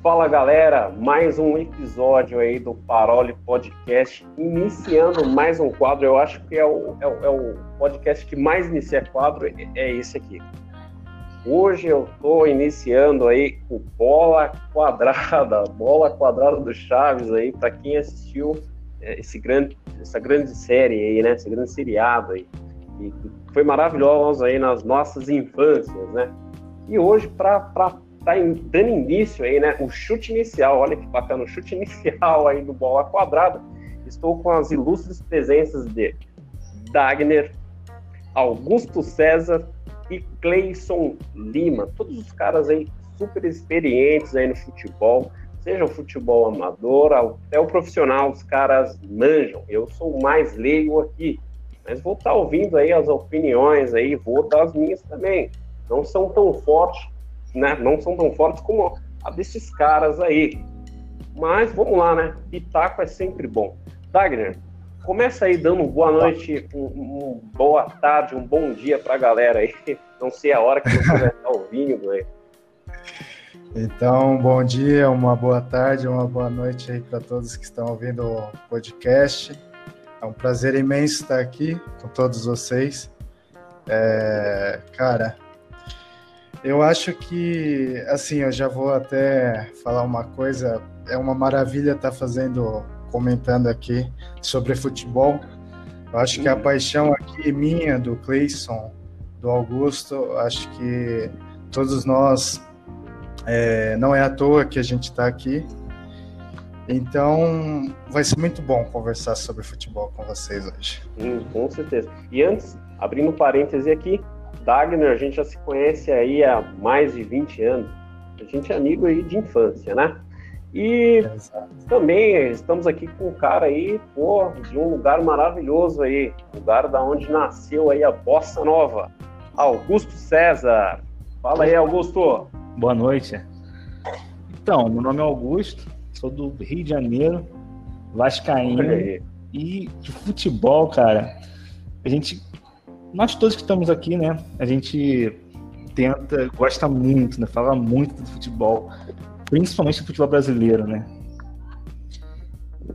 Fala galera, mais um episódio aí do Parole Podcast, iniciando mais um quadro. Eu acho que é o, é o, é o podcast que mais inicia quadro, é, é esse aqui. Hoje eu estou iniciando aí o Bola Quadrada, Bola Quadrada do Chaves aí, para quem assistiu é, esse grande, essa grande série aí, né? Esse grande seriado aí, que foi maravilhoso aí nas nossas infâncias, né? E hoje, para tá dando início aí, né? O chute inicial, olha que bacana, o chute inicial aí do Bola Quadrada. Estou com as ilustres presenças de Dagner, Augusto César e Cleison Lima. Todos os caras aí super experientes aí no futebol, seja o futebol amador, até o profissional, os caras manjam. Eu sou o mais leigo aqui, mas vou estar tá ouvindo aí as opiniões aí, vou dar as minhas também. Não são tão fortes né, não são tão fortes como a desses caras aí. Mas vamos lá, né? Pitaco é sempre bom. Dagner, começa aí dando boa noite, um, um boa tarde, um bom dia para a galera aí. Não sei a hora que você vai estar ouvindo aí. Então, bom dia, uma boa tarde, uma boa noite aí para todos que estão ouvindo o podcast. É um prazer imenso estar aqui com todos vocês. É, cara, eu acho que, assim, eu já vou até falar uma coisa. É uma maravilha estar tá fazendo, comentando aqui sobre futebol. Eu acho que a paixão aqui minha, do Cleison, do Augusto, acho que todos nós, é, não é à toa que a gente está aqui. Então, vai ser muito bom conversar sobre futebol com vocês hoje. Hum, com certeza. E antes, abrindo um parêntese aqui, Dagner, a gente já se conhece aí há mais de 20 anos. A gente é amigo aí de infância, né? E também estamos aqui com um cara aí, pô, de um lugar maravilhoso aí, lugar da onde nasceu aí a Bossa Nova, Augusto César. Fala aí, Augusto. Boa noite. Então, meu nome é Augusto, sou do Rio de Janeiro, vascaíno e de futebol, cara. A gente nós todos que estamos aqui, né, a gente tenta, gosta muito, né, fala muito do futebol, principalmente do futebol brasileiro, né?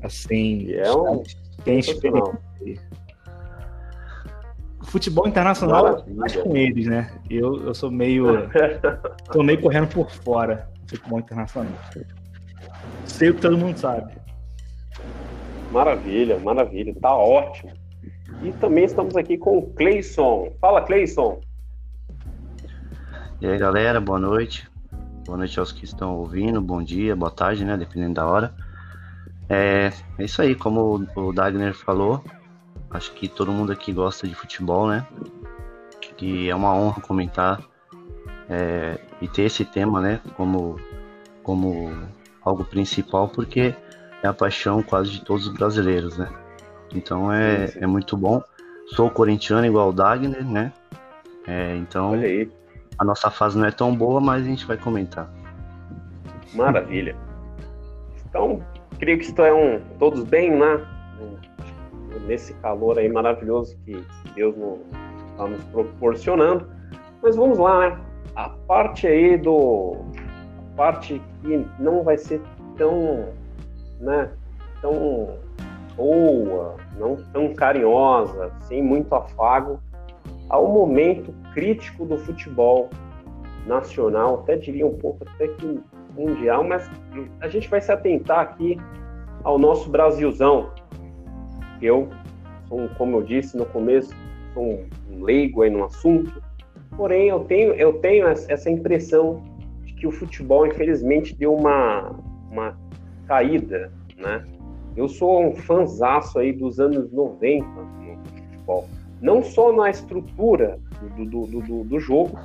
Assim, é um... tem experiência. O futebol internacional mais com eles, né? Eu, eu sou meio. tô meio correndo por fora do futebol internacional. Sei o que todo mundo sabe. Maravilha, maravilha, tá ótimo. E também estamos aqui com o Cleison. Fala, Cleison. E aí, galera, boa noite. Boa noite aos que estão ouvindo, bom dia, boa tarde, né? Dependendo da hora. É, é isso aí, como o Dagner falou, acho que todo mundo aqui gosta de futebol, né? E é uma honra comentar é, e ter esse tema, né? Como, como algo principal, porque é a paixão quase de todos os brasileiros, né? Então é, é muito bom. Sou corintiano igual o Dagner, né? É, então a nossa fase não é tão boa, mas a gente vai comentar. Maravilha. Então, creio que estão todos bem, né? Nesse calor aí maravilhoso que Deus está nos proporcionando. Mas vamos lá, né? A parte aí do. A parte que não vai ser tão. né? Tão boa, não tão carinhosa, sem muito afago, ao momento crítico do futebol nacional, até diria um pouco até que mundial, mas a gente vai se atentar aqui ao nosso Brasilzão. Eu como eu disse no começo, sou um leigo aí no assunto, porém eu tenho, eu tenho essa impressão de que o futebol, infelizmente, deu uma, uma caída, né? Eu sou um fanzaço aí dos anos 90 no futebol. Não só na estrutura do, do, do, do jogo,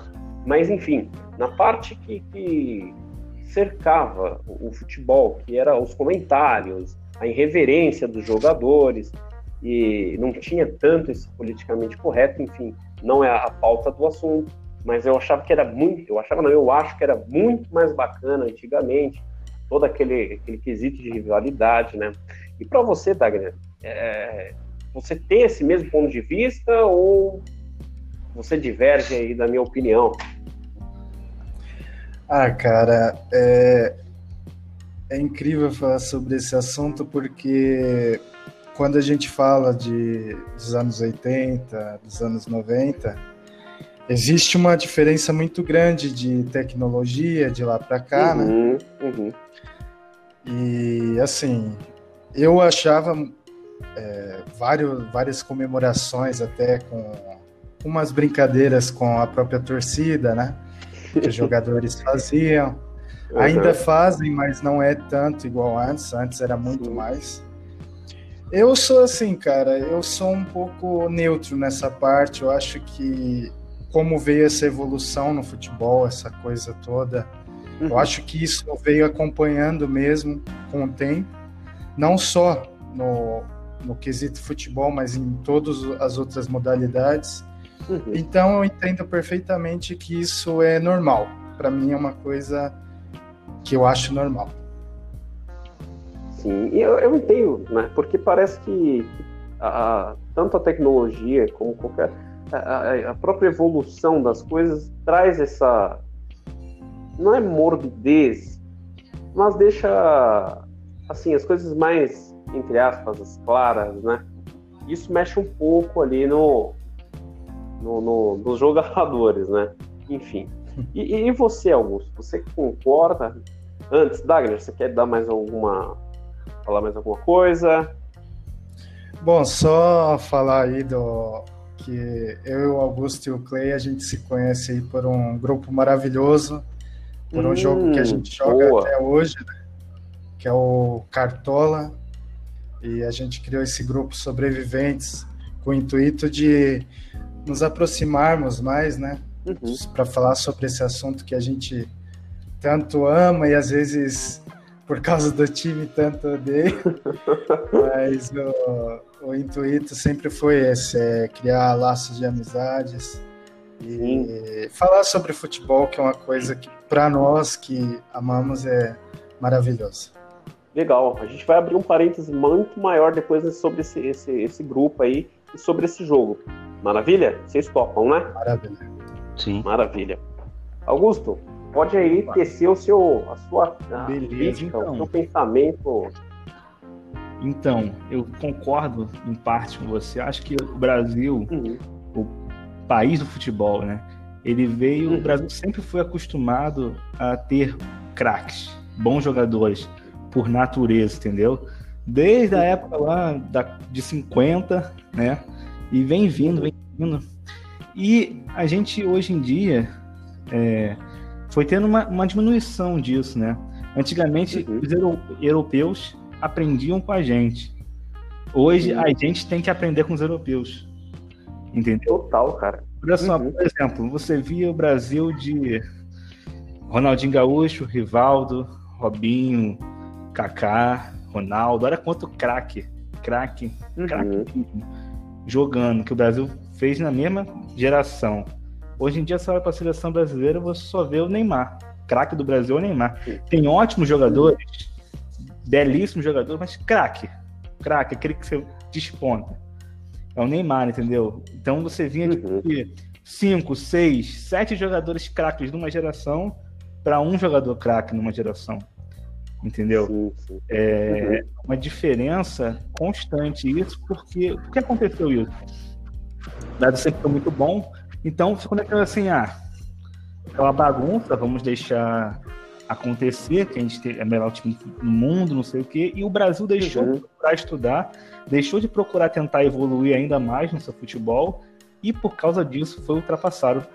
mas enfim, na parte que, que cercava o, futebol, que era os comentários, a irreverência dos jogadores, e não tinha tanto esse politicamente correto, enfim, não é a pauta do assunto, mas eu achava que era muito, eu achava não, eu acho que era muito mais bacana antigamente, todo aquele, aquele quesito de rivalidade, né? E para você, Dagner, é, você tem esse mesmo ponto de vista ou você diverge aí da minha opinião? Ah, cara, é, é incrível falar sobre esse assunto porque quando a gente fala de, dos anos 80, dos anos 90, existe uma diferença muito grande de tecnologia de lá para cá, né? uhum, né? Uhum. E assim, eu achava é, vários, várias comemorações até com umas brincadeiras com a própria torcida, né? Que os jogadores faziam. Uhum. Ainda fazem, mas não é tanto igual antes. Antes era muito Sim. mais. Eu sou assim, cara, eu sou um pouco neutro nessa parte. Eu acho que como veio essa evolução no futebol, essa coisa toda, uhum. eu acho que isso veio acompanhando mesmo com o tempo, não só no, no quesito futebol, mas em todas as outras modalidades. Uhum. Então eu entendo perfeitamente que isso é normal. Para mim é uma coisa que eu acho normal. Sim, eu, eu entendo, né? Porque parece que a, tanto a tecnologia como qualquer a, própria evolução das coisas traz essa não é morbidez, mas deixa assim as coisas mais entre aspas claras, né? Isso mexe um pouco ali no, no, no nos jogadores, né? Enfim. E, e você, Augusto, você concorda? Antes, Dagner, você quer dar mais alguma falar mais alguma coisa? Bom, só falar aí do eu, o Augusto e o Clay, a gente se conhece aí por um grupo maravilhoso, por um hum, jogo que a gente joga boa. até hoje, né? que é o Cartola, e a gente criou esse grupo Sobreviventes com o intuito de nos aproximarmos mais, né? Uhum. Para falar sobre esse assunto que a gente tanto ama e às vezes por causa do time tanto odeia. Mas o, o, intuito sempre foi esse, é criar laços de amizades e Sim. falar sobre futebol, que é uma coisa que para nós que amamos é maravilhosa. Legal, a gente vai abrir um parêntese muito maior depois sobre esse, esse, esse grupo aí e sobre esse jogo. Maravilha? Vocês topam, né? Maravilha. Sim. Maravilha. Augusto, pode aí tecer o seu, a sua a Beleza, crítica, então. o seu pensamento. Então, eu concordo em parte com você. Acho que o Brasil, uhum. o país do futebol, né? Ele veio, uhum. o Brasil sempre foi acostumado a ter craques, bons jogadores, por natureza, entendeu? Desde a época lá da, de 50, né? E vem vindo, vem vindo. E a gente hoje em dia é, foi tendo uma, uma, diminuição disso, né? Antigamente uhum. os europeus aprendiam com a gente. Hoje uhum. a gente tem que aprender com os europeus. Entendeu? Total, cara. Olha só, uhum. por exemplo, você via o Brasil de Ronaldinho Gaúcho, Rivaldo, Robinho, Kaká, Ronaldo. Olha quanto craque, craque, uhum. craque jogando, que o Brasil fez na mesma geração. Hoje em dia, você olha para a seleção brasileira, você só vê o Neymar. Craque do Brasil é o Neymar. Tem ótimos jogadores, belíssimos jogadores, mas craque. Craque, aquele que você desponta. É o Neymar, entendeu? Então você vinha uhum. de cinco, seis, sete jogadores craques numa geração para um jogador craque numa geração entendeu? Sim, sim. É uhum. uma diferença constante isso, porque por que aconteceu isso? O dado sempre foi muito bom, então ficou naquela assim, ah, é uma bagunça, vamos deixar acontecer, que a gente é o melhor time do mundo, não sei o quê, e o Brasil deixou uhum. de procurar estudar, deixou de procurar tentar evoluir ainda mais no seu futebol, e por causa disso foi ultrapassado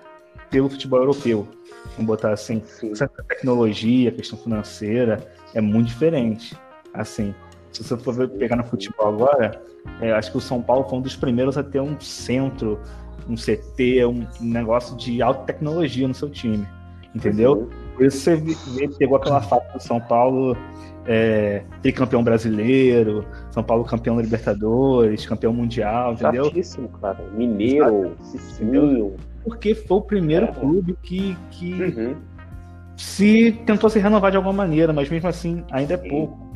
pelo futebol europeu. Vamos botar assim, essa tecnologia, questão financeira, é muito diferente. Assim, se você for pegar no futebol agora, é, acho que o São Paulo foi um dos primeiros a ter um centro, um CT, um negócio de alta tecnologia no seu time. Entendeu? Uhum. Por isso você vê, pegou aquela fase do São Paulo é, tricampeão brasileiro, São Paulo campeão da Libertadores, campeão mundial, entendeu? Chatíssimo, cara. Mineiro, Cicinho. Porque foi o primeiro é. clube que, que uhum se tentou se renovar de alguma maneira, mas mesmo assim ainda é pouco.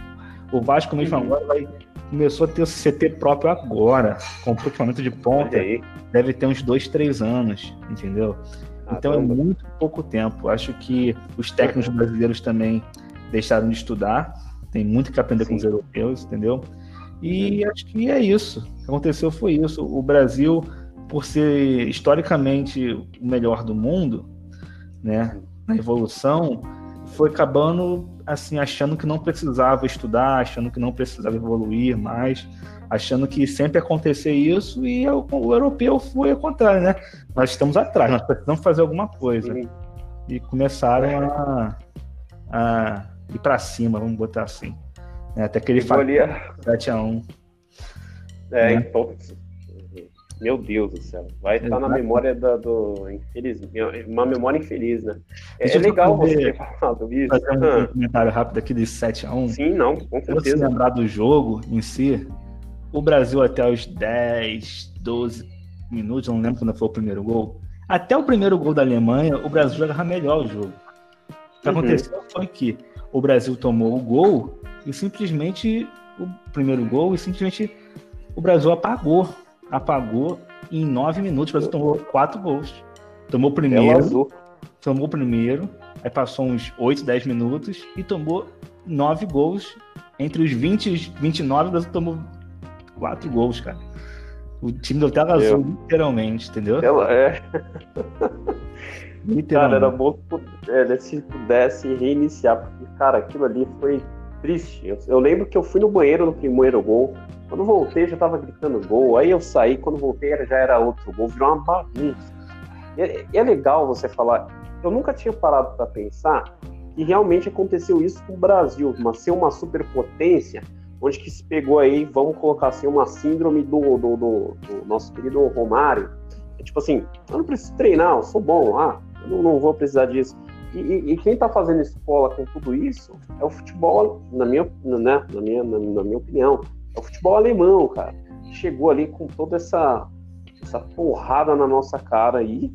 O Vasco mesmo uhum. agora vai, começou a ter o CT próprio agora, com o equipamento de ponta, deve ter uns dois, três anos, entendeu? Ah, então é muito pouco tempo. Acho que os técnicos brasileiros também deixaram de estudar. Tem muito que aprender Sim. com os europeus, entendeu? E acho que é isso. O que aconteceu foi isso. O Brasil, por ser historicamente o melhor do mundo, né, na evolução, foi acabando assim achando que não precisava estudar, achando que não precisava evoluir mais, achando que sempre acontecer isso e o, o europeu foi ao contrário, né? Nós estamos atrás, nós precisamos fazer alguma coisa. E começaram a, a ir para cima, vamos botar assim. Né? Até que ele fala 7 a 1 É, né? então, meu Deus do céu. Vai estar na memória da, do. Infeliz, uma memória infeliz, né? É, é legal você ter falado isso. Fazer um ah. comentário rápido aqui de 7x1. Sim, não, com certeza. Se lembrar do jogo em si, o Brasil até os 10, 12 minutos, não lembro quando foi o primeiro gol. Até o primeiro gol da Alemanha, o Brasil jogava melhor o jogo. O que uhum. aconteceu foi que o Brasil tomou o gol e simplesmente o primeiro gol e simplesmente o Brasil apagou apagou em nove minutos. O Brasil tomou quatro gols. Tomou o primeiro. Tomou o primeiro. Aí passou uns 8, 10 minutos e tomou nove gols. Entre os 20 e 29, o Brasil tomou quatro gols, cara. O time do tela azul, literalmente, entendeu? Ela é. Cara, era bom que se pudesse reiniciar, porque, cara, aquilo ali foi triste. Eu, eu, lembro que eu fui no banheiro no primeiro gol, quando voltei, já tava gritando gol. Aí eu saí, quando voltei, já era outro gol. Virou uma bagunça. E é, é legal você falar. Eu nunca tinha parado para pensar que realmente aconteceu isso com o Brasil, uma, ser uma superpotência, onde que se pegou aí, vamos colocar assim, uma síndrome do, do, do, do nosso querido Romário. É tipo assim, eu não preciso treinar, eu sou bom, ah, eu não, não vou precisar disso. E, e, e quem está fazendo escola com tudo isso é o futebol, na minha, né, na minha, na, na minha opinião. É o futebol alemão, cara. Chegou ali com toda essa, essa porrada na nossa cara aí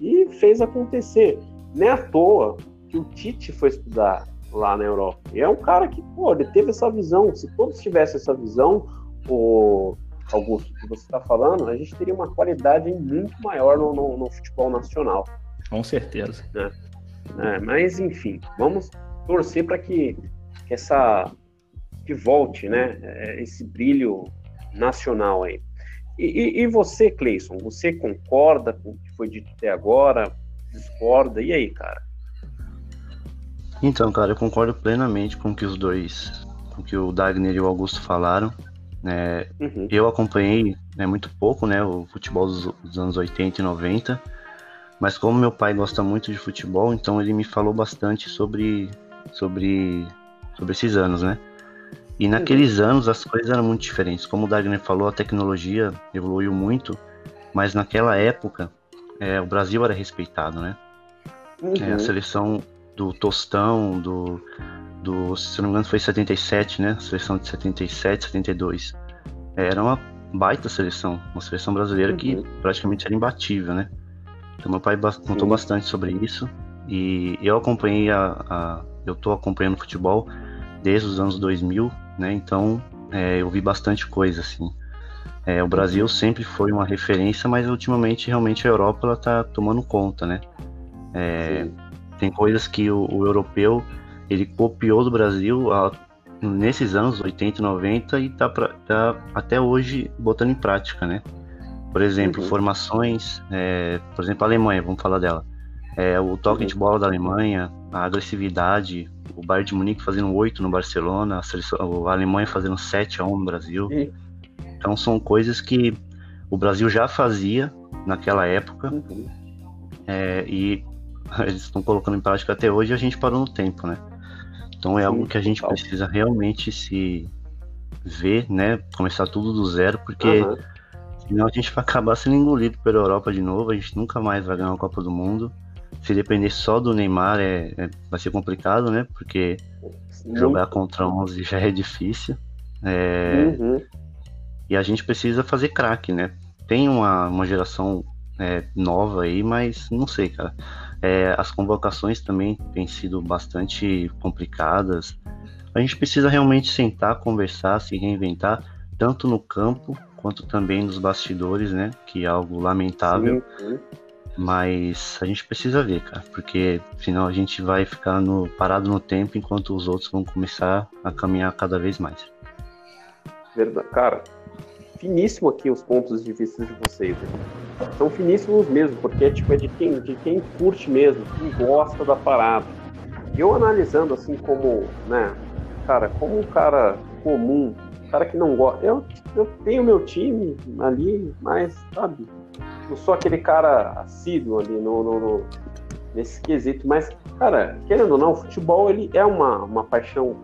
e fez acontecer. Nem à toa que o Tite foi estudar lá na Europa. E é um cara que, pô, ele teve essa visão. Se todos tivessem essa visão, o Augusto, que você está falando, a gente teria uma qualidade muito maior no, no, no futebol nacional. Com certeza. É. É, mas, enfim, vamos torcer para que, que essa que volte, né, é, esse brilho nacional aí. E, e, e, você, Cleison, você concorda com o que foi dito até agora? Discorda? E aí, cara? Então, cara, eu concordo plenamente com o que os dois, com o que o Dagner e o Augusto falaram. né uhum. Eu acompanhei né, muito pouco né, o futebol dos, dos anos 80 e 90, mas como meu pai gosta muito de futebol, então ele me falou bastante sobre, sobre, sobre esses anos, né? E naqueles uhum. anos as coisas eram muito diferentes. Como o Dagner falou, a tecnologia evoluiu muito, mas naquela época é, o Brasil era respeitado, né? Uhum. É, a uhum. seleção do Tostão, do, do, se não me engano foi 77, né? A seleção de 77, 72. É, era uma baita seleção, uma seleção brasileira uhum. que praticamente era imbatível, né? Então meu pai contou bastante sobre isso e eu acompanhei a, a eu tô acompanhando futebol desde os anos 2000 né? Então é, eu vi bastante coisa assim. É, o Brasil sempre foi uma referência, mas ultimamente realmente a Europa ela tá tomando conta, né? É, tem coisas que o, o, europeu ele copiou do Brasil a, nesses anos 80 e 90 e tá, pra, tá até hoje botando em prática, né? Por exemplo, uhum. formações, é, por exemplo, a Alemanha, vamos falar dela. É, o toque uhum. de bola da Alemanha, a agressividade, o Bayern de Munique fazendo 8 no Barcelona, a, seleção, a Alemanha fazendo 7 a 1 no Brasil. Sim. Então são coisas que o Brasil já fazia naquela época uhum. é, e eles estão colocando em prática até hoje e a gente parou no tempo, né? Então é Sim, algo que a gente precisa realmente se ver, né? Começar tudo do zero, porque uhum. senão a gente vai acabar sendo engolido pela Europa de novo, a gente nunca mais vai ganhar a Copa do Mundo se depender só do Neymar é, é vai ser complicado, né? Porque Sim. jogar contra 11 já é difícil. É, uhum. E a gente precisa fazer craque, né? Tem uma, uma geração é, nova aí, mas não sei, cara. É, as convocações também têm sido bastante complicadas. A gente precisa realmente sentar, conversar, se reinventar, tanto no campo quanto também nos bastidores, né? Que é algo lamentável. Sim, sim Mas a gente precisa ver, cara, porque senão a gente vai ficar no, parado no tempo enquanto os outros vão começar a caminhar cada vez mais. Verdade. Cara, finíssimo aqui os pontos de vista de vocês. Né? São finíssimos mesmo, porque é, tipo, é de, quem, de quem curte mesmo, quem gosta da parada. Eu analisando assim como, né, cara, como um cara comum, um cara que não gosta. Eu, eu tenho meu time ali, mas, sabe, não sou aquele cara assíduo ali no, no, no, nesse quesito. Mas, cara, querendo ou não, o futebol ele é uma, uma paixão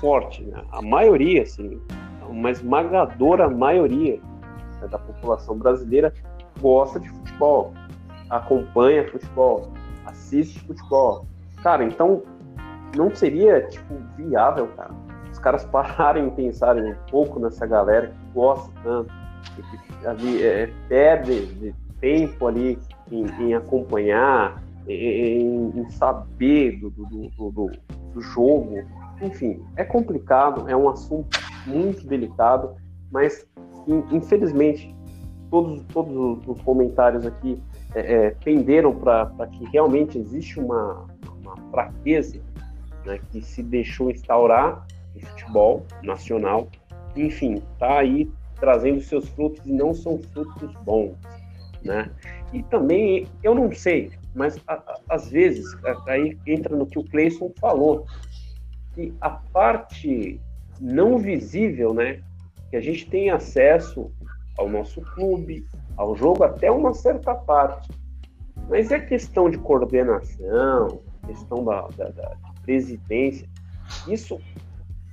forte. Né? A maioria, assim, uma esmagadora maioria né, da população brasileira gosta de futebol, acompanha futebol, assiste futebol. Cara, então não seria tipo viável, cara, os caras pararem e pensarem um pouco nessa galera que gosta tanto, que é, perde tempo ali em, em acompanhar, em, em saber do, do, do, do jogo. Enfim, é complicado, é um assunto muito delicado, mas infelizmente todos, todos os comentários aqui é, é, penderam para que realmente existe uma, uma fraqueza né, que se deixou instaurar no futebol nacional. Enfim, está aí trazendo seus frutos e não são frutos bons. Né? E também, eu não sei, mas a, a, às vezes, aí entra no que o Cleison falou, que a parte não visível, né? Que a gente tem acesso ao nosso clube, ao jogo até uma certa parte. Mas é questão de coordenação, questão da, da, da presidência. Isso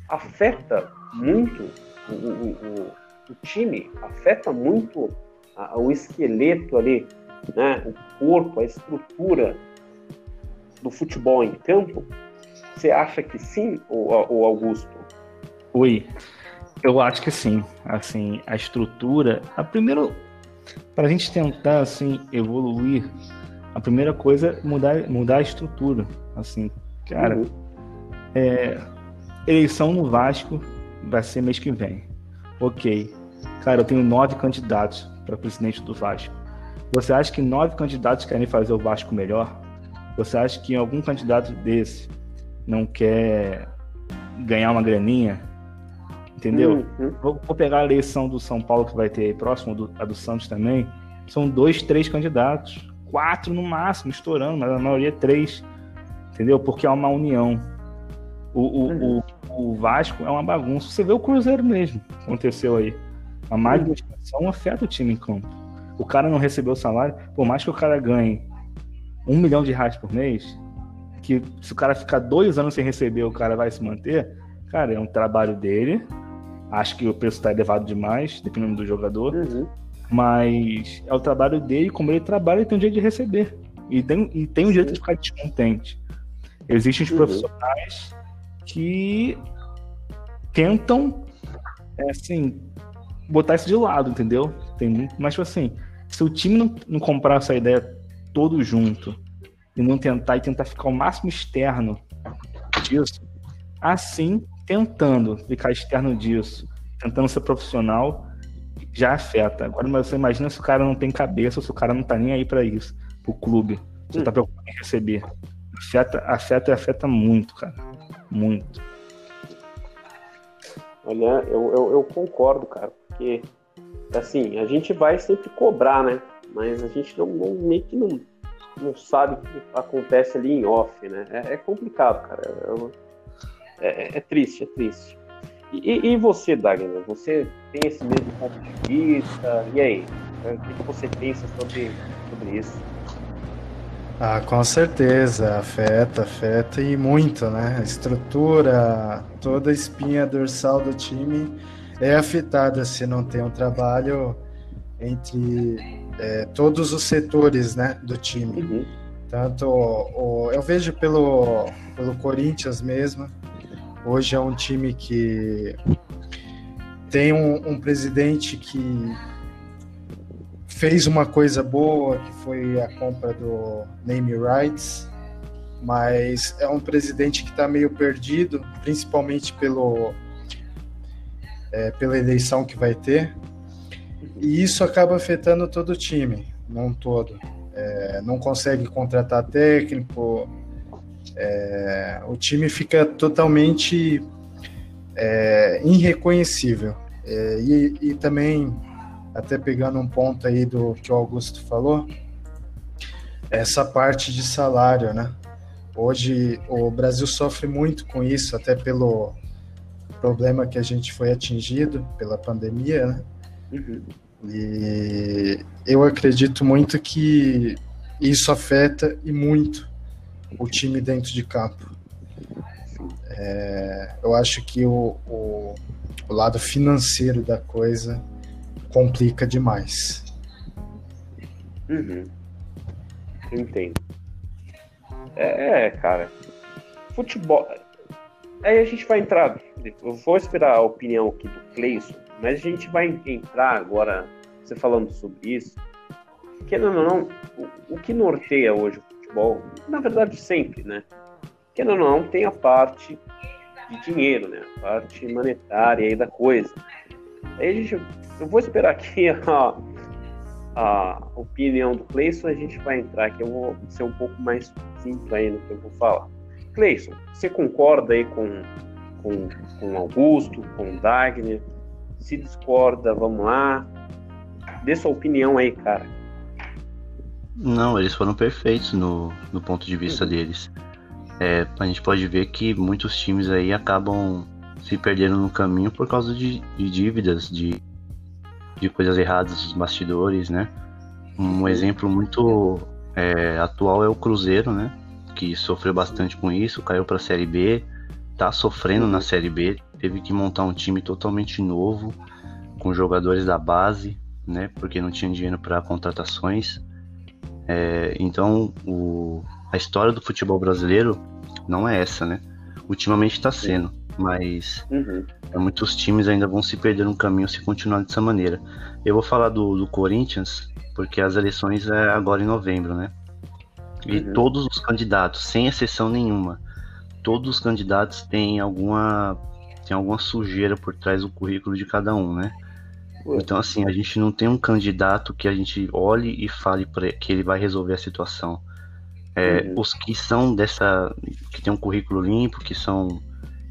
afeta muito o, o, o, o time, afeta muito a, o esqueleto ali, né? o corpo, a estrutura do futebol em campo. Você acha que sim, ou Augusto? Oi. Eu acho que sim. Assim, a estrutura. A primeira. Para a gente tentar assim, evoluir, a primeira coisa é mudar, mudar a estrutura. Assim, cara. Uhum. É, eleição no Vasco vai ser mês que vem. Ok. Cara, eu tenho nove candidatos para presidente do Vasco. Você acha que nove candidatos querem fazer o Vasco melhor? Você acha que algum candidato desse não quer ganhar uma graninha? Entendeu? Uhum. Vou, vou, pegar a eleição do São Paulo que vai ter próximo, do, a do Santos também. São dois, três candidatos. Quatro no máximo, estourando, mas a maioria é três. Entendeu? Porque é uma união. O, o, uhum. o, o, Vasco é uma bagunça. Você vê o Cruzeiro mesmo, aconteceu aí. A má administração afeta o time em campo. O cara não recebeu o salário, por mais que o cara ganhe um milhão de reais por mês, que se o cara ficar dois anos sem receber, o cara vai se manter, cara, é um trabalho dele, Acho que o preço está elevado demais, dependendo do jogador. Uhum. Mas é o trabalho dele, como ele trabalha, ele tem o direito de receber. E tem, e tem o direito de ficar descontente. Existem os uhum. profissionais que tentam, é, assim, botar isso de lado, entendeu? Tem muito, mas, tipo assim, se o time não, não comprar essa ideia todo junto e não tentar e tentar ficar o máximo externo disso, assim tentando ficar externo disso, tentando ser profissional, já afeta. Agora, mas você imagina se o cara não tem cabeça, se o cara não tá nem aí para isso, pro clube. Você hum. tá preocupado em receber. Afeta, afeta e afeta muito, cara. Muito. Olha, eu, eu, eu, concordo, cara, porque assim, a gente vai sempre cobrar, né? Mas a gente não, não meio que não, não sabe o que acontece ali em off, né? É, é complicado, cara. Eu, é, é, é triste, é triste. E, e, você, Dagner, você tem esse mesmo ponto de vista? E aí? O que você pensa sobre, sobre isso? Ah, com certeza, afeta, afeta e muito, né? A estrutura, toda a espinha dorsal do time é afetada se não tem um trabalho entre é, todos os setores né, do time. Uhum. Tanto o, eu vejo pelo, pelo Corinthians mesmo, Hoje é um time que tem um, um presidente que fez uma coisa boa, que foi a compra do Name Rights, mas é um presidente que está meio perdido, principalmente pelo, é, pela eleição que vai ter, e isso acaba afetando todo o time, não todo. É, não consegue contratar técnico, é, o time fica totalmente é, irreconhecível. É, e, e, também, até pegando um ponto aí do que o Augusto falou, essa parte de salário, né? Hoje o Brasil sofre muito com isso, até pelo problema que a gente foi atingido pela pandemia, né? Uhum. E eu acredito muito que isso afeta e muito o time dentro de campo. É, eu acho que o, o, o, lado financeiro da coisa complica demais. Uhum. Entendo. É, cara. Futebol. Aí a gente vai entrar. Eu vou esperar a opinião aqui do Cleison, mas a gente vai entrar agora, você falando sobre isso. Querendo ou não, o, o que norteia hoje o futebol, na verdade sempre, né? Querendo ou não, tem a parte de dinheiro, né? A parte monetária aí da coisa. Aí a gente, eu vou esperar aqui a, a opinião do Cleison, a gente vai entrar aqui. Eu vou ser um pouco mais simples aí no que eu vou falar. Cleison, você concorda aí com, com, com Augusto, com Dagner? Se discorda, vamos lá. Dê sua opinião aí, cara. Não, eles foram perfeitos no, no ponto de vista uhum. deles. É, a gente pode ver que muitos times aí acabam se perdendo no caminho por causa de, de dívidas, de, de coisas erradas dos bastidores, né? Um exemplo muito é, atual é o Cruzeiro, né? Que sofreu bastante com isso, caiu para a Série B, tá sofrendo na Série B, teve que montar um time totalmente novo, com jogadores da base, né? Porque não tinha dinheiro para contratações. É, então, o, a história do futebol brasileiro não é essa, né? Ultimamente está sendo, mas uhum. É, muitos times ainda vão se perder no caminho se continuar dessa maneira. Eu vou falar do, do Corinthians, porque as eleições é agora em novembro, né? E uhum. todos os candidatos, sem exceção nenhuma, todos os candidatos têm alguma, têm alguma sujeira por trás do currículo de cada um, né? Então, assim, a gente não tem um candidato que a gente olhe e fale que ele vai resolver a situação. É, uhum. Os que são dessa. que tem um currículo limpo, que são,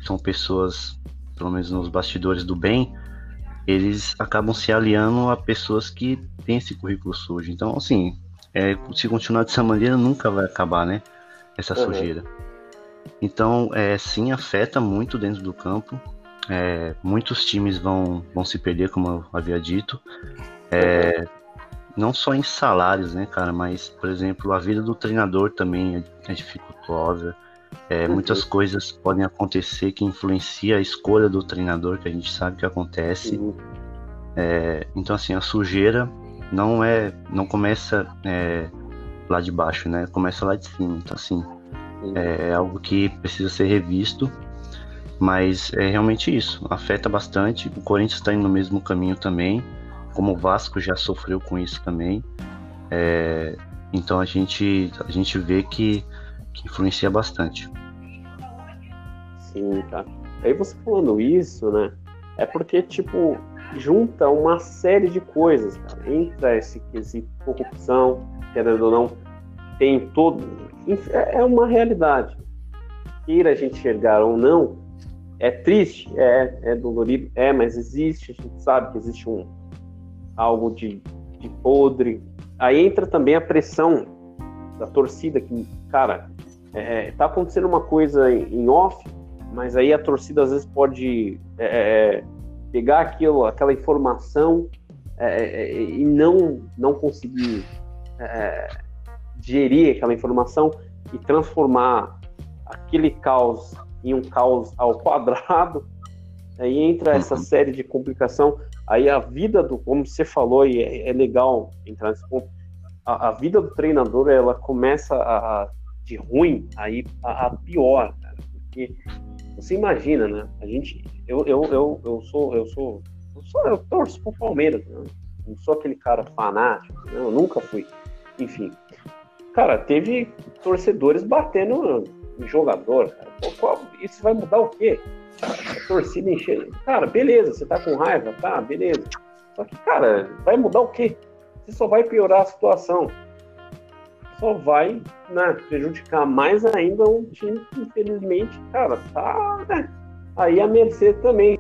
são pessoas, pelo menos nos bastidores do bem, eles acabam se aliando a pessoas que têm esse currículo sujo. Então, assim, é, se continuar dessa maneira, nunca vai acabar, né? Essa uhum. sujeira. Então, é, sim, afeta muito dentro do campo. É, muitos times vão, vão se perder, como eu havia dito. É, não só em salários, né, cara, mas, por exemplo, a vida do treinador também é, é dificultosa. É, uhum. Muitas coisas podem acontecer que influencia a escolha do treinador, que a gente sabe que acontece. Uhum. É, então, assim, a sujeira não é, não começa é, lá de baixo, né? Começa lá de cima. Então, assim. É algo que precisa ser revisto. Mas é realmente isso, afeta bastante. O Corinthians está indo no mesmo caminho também como o Vasco já sofreu com isso também. É, então a gente, a gente vê que, que influencia bastante. Sim, tá. Aí você falando isso, né? É porque, tipo, junta uma série de coisas, cara. Entra esse quesito corrupção, querendo ou não, tem todo. É, é uma realidade. Queira a gente enxergar ou não, é triste, é, é dolorido, é, mas existe, a gente sabe que existe um, algo de, de podre. Aí entra também a pressão da torcida, que, cara, é, é tá acontecendo uma coisa em off, mas aí a torcida às vezes pode é, é, pegar aquilo, aquela informação é, e não, não conseguir gerir aquela informação e transformar aquele caos em um caos ao quadrado. Aí entra essa uhum. série de complicação. Aí a vida do, como você falou, e é, é legal entrar nesse ponto, a, a, vida do treinador ela começa a, de ruim aí a, a, pior, cara, porque você imagina, né? A gente, eu, eu, eu, eu sou, eu sou, eu sou, eu torço pro Palmeiras, né? não sou aquele cara fanático, né? eu nunca fui, enfim. Cara, teve torcedores batendo em jogador, cara. Qual, isso vai mudar o quê? a torcida enchendo. Cara, beleza, você tá com raiva, tá, beleza. Só que, cara, vai mudar o quê? Você só vai piorar a situação. só vai né, prejudicar mais ainda um time que, infelizmente, cara, tá né, aí a mercê também.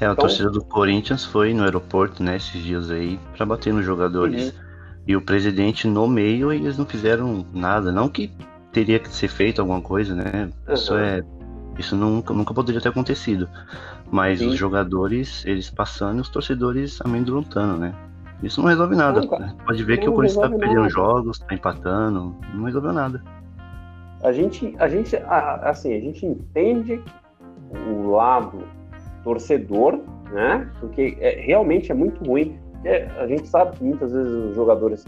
É, a então, torcida do Corinthians foi no aeroporto, né, esses dias aí, para bater nos jogadores. Uhum. E o presidente no meio, eles não fizeram nada. Não que teria que ser feito alguma coisa, né? Uhum. Isso é. Isso nunca, nunca poderia ter acontecido. Mas Sim. os jogadores, eles passando e os torcedores amedrontando, né? Isso não resolve nada. Não, Pode ver que o Corinthians tá perdendo jogos, tá empatando, não resolveu nada. A gente, a gente, assim, a gente entende o lado torcedor, né? Porque é, realmente é muito ruim. A gente sabe que muitas vezes os jogadores,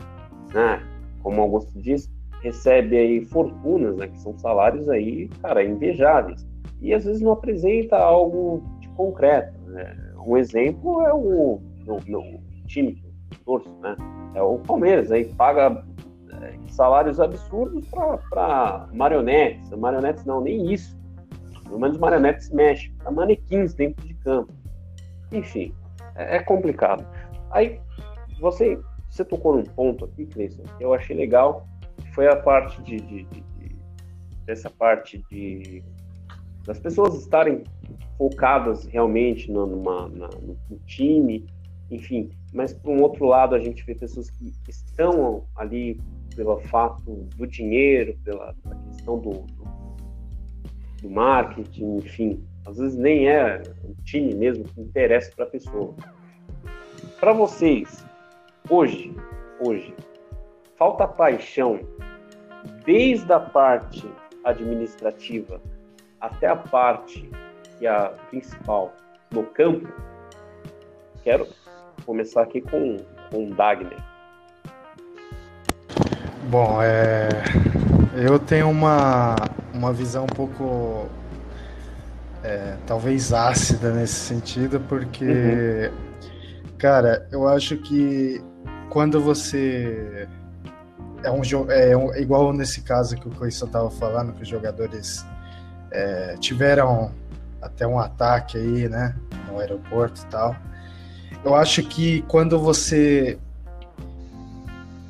né, como Augusto disse, recebem aí fortunas, né, que são salários aí, cara, invejáveis. E às vezes não apresenta algo de concreto. Né? Um exemplo é o, o, o time eu torço, né? É o Palmeiras, aí paga é, salários absurdos para marionetes. Marionetes não, nem isso. Pelo menos marionetes mexe, para manequins dentro de campo. Enfim, é, é complicado. Aí você, você tocou num ponto aqui, Cleiton, que eu achei legal, foi a parte de, de, de, de dessa parte de das pessoas estarem focadas realmente no, numa, na, no time, enfim. Mas por um outro lado a gente vê pessoas que estão ali pelo fato do dinheiro, pela, pela questão do, do, do marketing, enfim. Às vezes nem é o time mesmo que interessa para a pessoa. Para vocês, hoje, hoje, falta paixão desde a parte administrativa até a parte que é a principal no campo. Quero começar aqui com, com o Dagner. Bom, é, eu tenho uma, uma visão um pouco é, talvez ácida nesse sentido, porque uhum. Cara, eu acho que quando você é um jogo é um, igual nesse caso que o Coiso estava falando que os jogadores é, tiveram até um ataque aí, né, no aeroporto e tal. Eu acho que quando você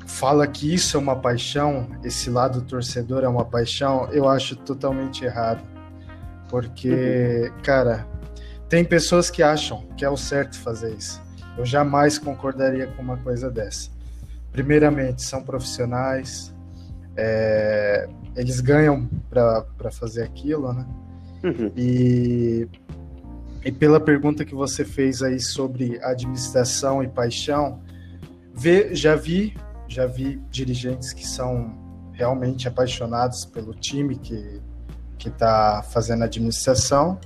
fala que isso é uma paixão, esse lado torcedor é uma paixão, eu acho totalmente errado. Porque, uhum. cara, tem pessoas que acham que é o certo fazer isso. Eu jamais concordaria com uma coisa dessa. Primeiramente, são profissionais, é, eles ganham para fazer aquilo, né? Uhum. E, e pela pergunta que você fez aí sobre administração e paixão, vê, já vi já vi dirigentes que são realmente apaixonados pelo time que que está fazendo a administração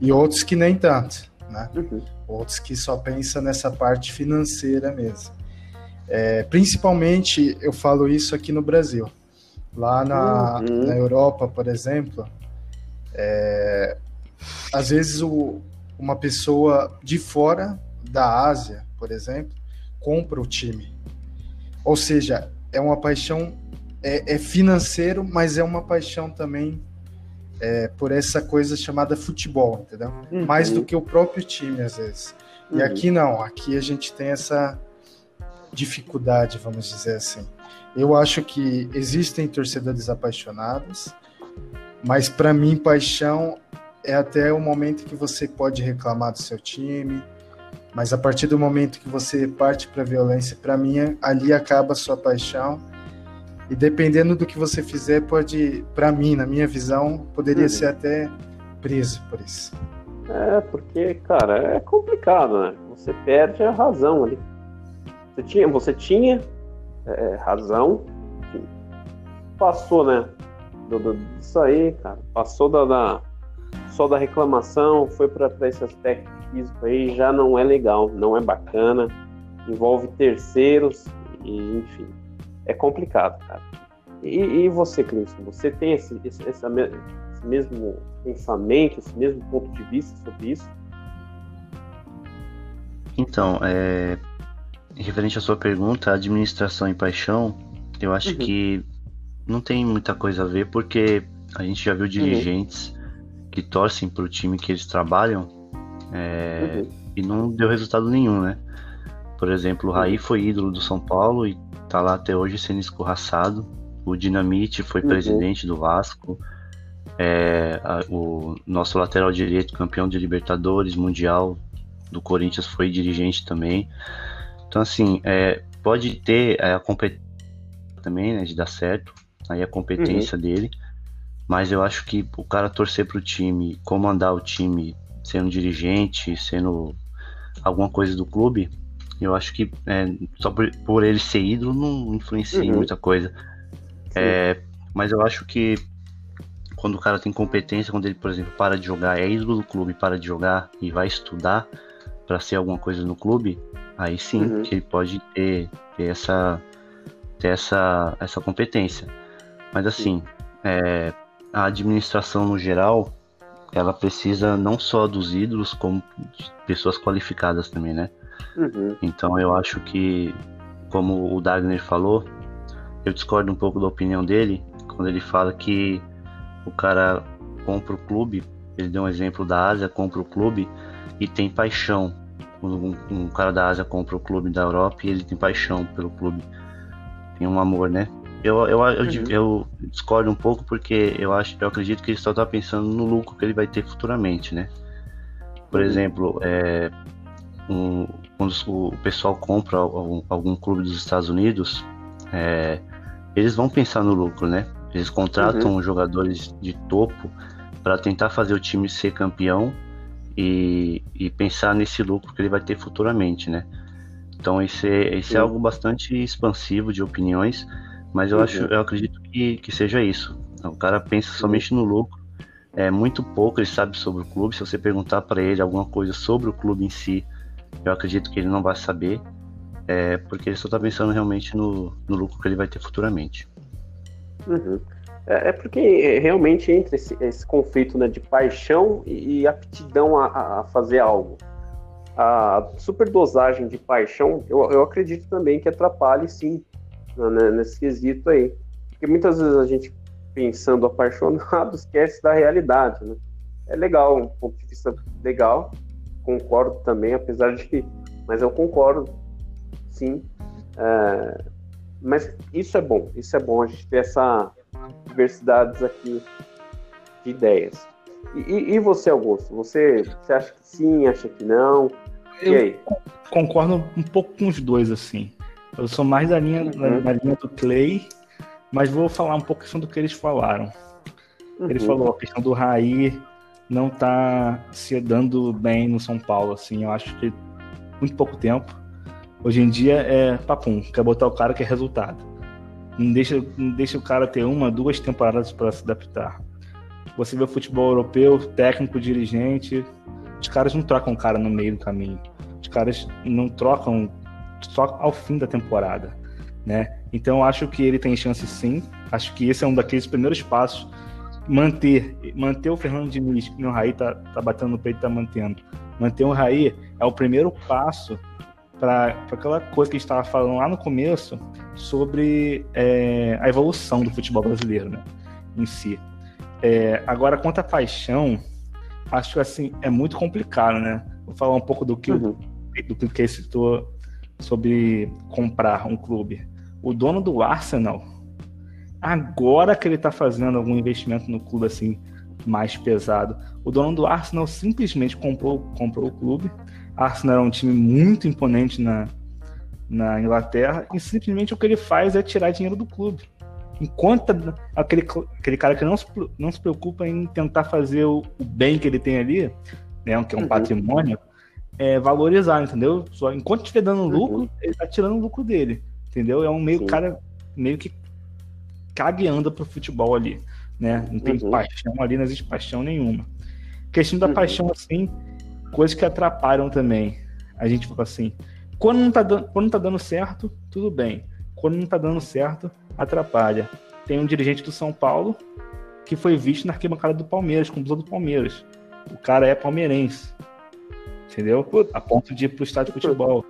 e outros que nem tanto, né? Uhum outros que só pensam nessa parte financeira mesmo. É, principalmente eu falo isso aqui no Brasil. Lá na, uhum. na Europa, por exemplo, é, às vezes o, uma pessoa de fora da Ásia, por exemplo, compra o time. Ou seja, é uma paixão, é, é financeiro, mas é uma paixão também é, por essa coisa chamada futebol, entendeu? Uhum. Mais do que o próprio time, às vezes. E uhum. aqui não, aqui a gente tem essa dificuldade, vamos dizer assim. Eu acho que existem torcedores apaixonados, mas para mim, paixão é até o momento que você pode reclamar do seu time, mas a partir do momento que você parte para violência, para mim, ali acaba a sua paixão e dependendo do que você fizer, pode, para mim, na minha visão, poderia uhum. ser até preso por isso. É, porque, cara, é complicado, né? Você perde a razão ali. Você tinha, você tinha é, razão, passou, né? Do, do, disso aí, cara. Passou da, da só da reclamação, foi para esse aspecto físico aí, já não é legal, não é bacana, envolve terceiros, e, enfim é complicado, cara. E, e você, Cleiton, você tem esse, esse, esse, mesmo pensamento, esse mesmo ponto de vista sobre isso? Então, é, referente à sua pergunta, administração e paixão, eu acho uhum. que não tem muita coisa a ver, porque a gente já viu dirigentes uhum. que torcem para o time que eles trabalham é, uhum. e não deu resultado nenhum, né? Por exemplo, o Raí foi ídolo do São Paulo e tá lá até hoje sendo escorraçado. O Dinamite foi uhum. presidente do Vasco. É, a, o nosso lateral direito, campeão de Libertadores, Mundial do Corinthians, foi dirigente também. Então, assim, é, pode ter é, a competência também, né, de dar certo, aí a competência uhum. dele, mas eu acho que o cara torcer pro time, comandar o time, sendo dirigente, sendo alguma coisa do clube, eu acho que é, só por, por, ele ser ídolo não influencia uhum. muita coisa. É, mas eu acho que quando o cara tem competência, quando ele, por exemplo, para de jogar, é ídolo do clube, para de jogar e vai estudar para ser alguma coisa no clube, aí sim uhum. que ele pode ter, ter essa ter essa, essa competência. Mas assim, é, a administração no geral, ela precisa não só dos ídolos, como de pessoas qualificadas também, né? Uhum. Então eu acho que, como o Dagner falou, eu discordo um pouco da opinião dele, quando ele fala que o cara compra o clube, ele deu um exemplo da Ásia, compra o clube e tem paixão. Um, um cara da Ásia compra o clube da Europa e ele tem paixão pelo clube. Tem um amor, né? Eu, eu, eu, uhum. eu, discordo um pouco porque eu acho, eu acredito que ele só está pensando no lucro que ele vai ter futuramente, né? Por uhum. exemplo, é, um, quando o pessoal compra algum, algum, clube dos Estados Unidos, é, eles vão pensar no lucro, né? Eles contratam uhum. jogadores de topo para tentar fazer o time ser campeão e, e, pensar nesse lucro que ele vai ter futuramente, né? Então esse, é, esse é algo bastante expansivo de opiniões, mas eu uhum. acho, eu acredito que, que seja isso. O cara pensa somente no lucro, é muito pouco ele sabe sobre o clube. Se você perguntar para ele alguma coisa sobre o clube em si, eu acredito que ele não vai saber, é, porque ele só está pensando realmente no, no lucro que ele vai ter futuramente. Uhum. É, é, porque é, realmente entra esse, esse conflito né, de paixão e, aptidão a, a, fazer algo. A superdosagem de paixão, eu, eu acredito também que atrapalhe sim né, nesse quesito aí. Porque muitas vezes a gente, pensando apaixonado, esquece da realidade. Né? É legal, um ponto de vista legal, concordo também, apesar de. Mas eu concordo, sim. É, mas isso é bom, isso é bom a gente ter essa diversidades aqui de ideias. E, e você, Augusto? Você, você acha que sim, acha que não? E eu aí? Concordo um pouco com os dois, assim. Eu sou mais da linha, uhum. da, linha do Clay, mas vou falar um pouco do que eles falaram. Uhum. Ele falou a questão do Raí não tá se dando bem no São Paulo, assim. Eu acho que muito pouco tempo. Hoje em dia é papum, quer botar o cara que é resultado. Não deixa, não deixa o cara ter uma, duas temporadas para se adaptar. Você vê o futebol europeu, técnico, dirigente, os caras não trocam o cara no meio do caminho. Os caras não trocam só ao fim da temporada, né? Então acho que ele tem chance sim. Acho que esse é um daqueles primeiros passos manter manter o Fernando Diniz, que o Raí tá, tá batendo no peito e tá mantendo. Manter o Raí é o primeiro passo para aquela coisa que a gente estava falando lá no começo sobre é, a evolução do futebol brasileiro, né, em si. É, agora, quanto à paixão, acho que assim, é muito complicado, né? Vou falar um pouco do que, uhum. do que ele citou sobre comprar um clube. O dono do Arsenal, agora que ele está fazendo algum investimento no clube assim mais pesado, o dono do Arsenal simplesmente comprou, comprou o clube Arsenal é um time muito imponente na, na Inglaterra e simplesmente o que ele faz é tirar dinheiro do clube. Enquanto aquele, aquele cara que não se, não se preocupa em tentar fazer o, o bem que ele tem ali, né, que é um uhum. patrimônio, é, valorizar, entendeu? Só enquanto estiver dando uhum. lucro, uhum. ele tá tirando o lucro dele, entendeu? É um meio Sim. cara meio que caga e anda pro futebol ali, né? Não tem uhum. paixão ali, não existe paixão nenhuma. Questão da uhum. paixão assim, coisas que atrapalham também. A gente fala assim, quando não tá dando, quando tá dando certo, tudo bem. Quando não tá dando certo, atrapalha. Tem um dirigente do São Paulo que foi visto na arquibancada do Palmeiras, com blusa do Palmeiras. O cara é palmeirense. Entendeu? A ponto de ir pro estádio de futebol.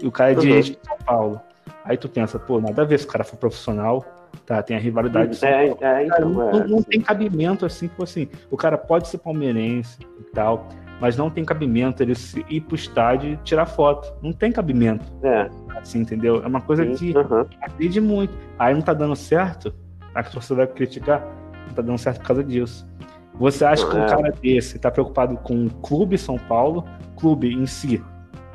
E o cara é uhum. dirigente do São Paulo. Aí tu pensa, pô, nada a ver se o cara for profissional, tá? Tem a rivalidade. É, é, então, cara, não, é, não, tem cabimento assim, tipo assim, o cara pode ser palmeirense e tal, mas não tem cabimento ele ir pro estádio e tirar foto. Não tem cabimento. É. Assim, entendeu? É uma coisa Sim, que uhum. agride muito. Aí não tá dando certo, a torcida vai criticar, não tá dando certo por causa disso. Você acha que um é. cara desse tá preocupado com o clube São Paulo, clube em si,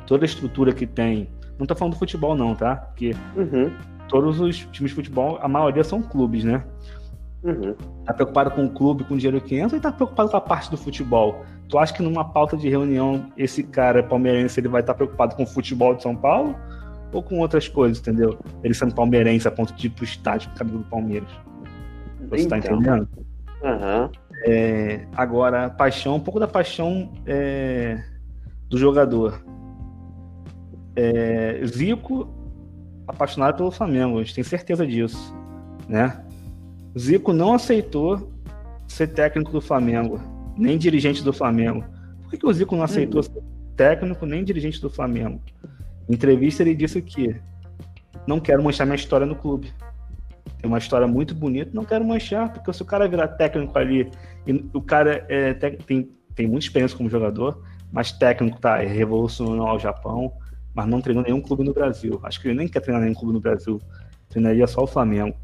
toda a estrutura que tem. Não tô falando do futebol, não, tá? Porque uhum. todos os times de futebol, a maioria são clubes, né? Uhum. Tá preocupado com o clube, com o dinheiro que entra, e tá preocupado com a parte do futebol. Tu acha que numa pauta de reunião, esse cara palmeirense ele vai estar tá preocupado com o futebol de São Paulo? Ou com outras coisas, entendeu? Ele sendo palmeirense a ponto de ir pro estádio com o cabelo do Palmeiras. Você tá então. tá entendendo? Uhum. É, agora, paixão, um pouco da paixão é, do jogador. É, Zico, apaixonado pelo Flamengo, a gente tem certeza disso, né? Zico não aceitou ser técnico do Flamengo, nem dirigente do Flamengo. Por que, que o Zico não aceitou uhum. ser técnico nem dirigente do Flamengo? Em entrevista ele disse que não quero manchar minha história no clube. Tem uma história muito bonita, não quero manchar, porque se o cara virar técnico ali, e o cara é, tem, tem muita experiência como jogador, mas técnico tá, é revolucionou ao Japão, mas não treinou nenhum clube no Brasil. Acho que ele nem quer treinar nenhum clube no Brasil. Treinaria só o Flamengo.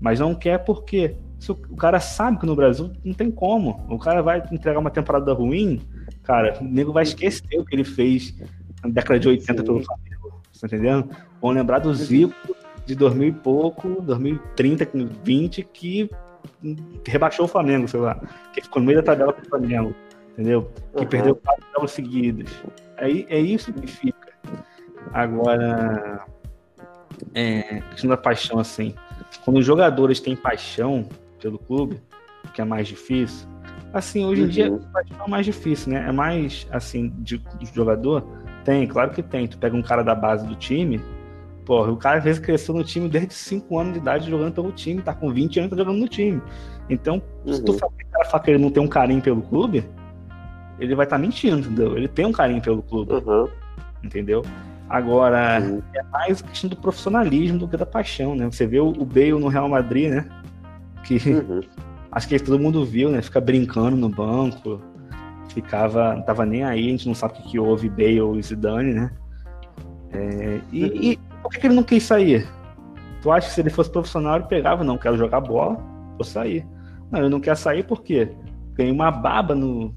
Mas não quer porque o, o cara sabe que no Brasil não tem como. O cara vai entregar uma temporada ruim, cara, o nego vai esquecer o que ele fez na década de 80 Sim. pelo Flamengo. Tá entendendo? Vão lembrar do Zico de 2000 e pouco, 2030, 20, que rebaixou o Flamengo, sei lá. Que ficou no meio da tabela o Flamengo. Entendeu? Que uhum. perdeu quatro jogos seguidos. É, é isso que fica. Agora, é, questão da paixão, assim. Quando os jogadores têm paixão pelo clube, que é mais difícil, assim, hoje em uhum. dia paixão é mais difícil, né? É mais, assim, de, de jogador. Tem, claro que tem. Tu pega um cara da base do time, porra, o cara às vezes cresceu no time desde 5 anos de idade jogando pelo time, tá com 20 anos tá jogando no time. Então, uhum. se tu uhum. falar que o cara fala que ele não tem um carinho pelo clube, ele vai estar tá mentindo, entendeu? Ele tem um carinho pelo clube. Uhum. Entendeu? Agora, uhum. é mais questão do profissionalismo do que da paixão, né? Você vê o Bale no Real Madrid, né? Que uhum. acho que todo mundo viu, né? Fica brincando no banco, ficava, não tava nem aí, a gente não sabe o que, que houve Bale e Zidane, né? É, e, uhum. e, por que, que, ele não quis sair? Tu acha que se ele fosse profissional, ele pegava, não, quero jogar bola, vou sair. Não, ele não quer sair porque ganhou uma baba no,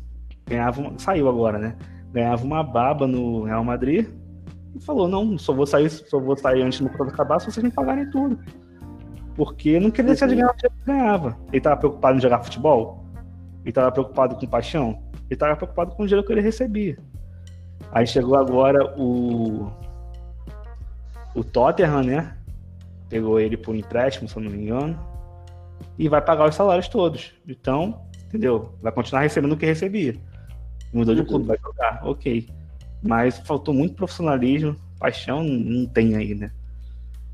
ganhava uma, saiu agora, né? Ganhava uma baba no Real Madrid e falou: não, só vou sair, só vou sair antes do contrato acabar se vocês me pagarem tudo. Porque não queria deixar de ganhar o que ganhava. Ele estava preocupado em jogar futebol? Ele estava preocupado com paixão? Ele estava preocupado com o dinheiro que ele recebia. Aí chegou agora o. O Tottenham, né? Pegou ele por empréstimo, se eu não me engano. E vai pagar os salários todos. Então, entendeu? Vai continuar recebendo o que recebia. Mudou de clube, vai jogar, ok. Mas faltou muito profissionalismo, paixão não tem aí, né?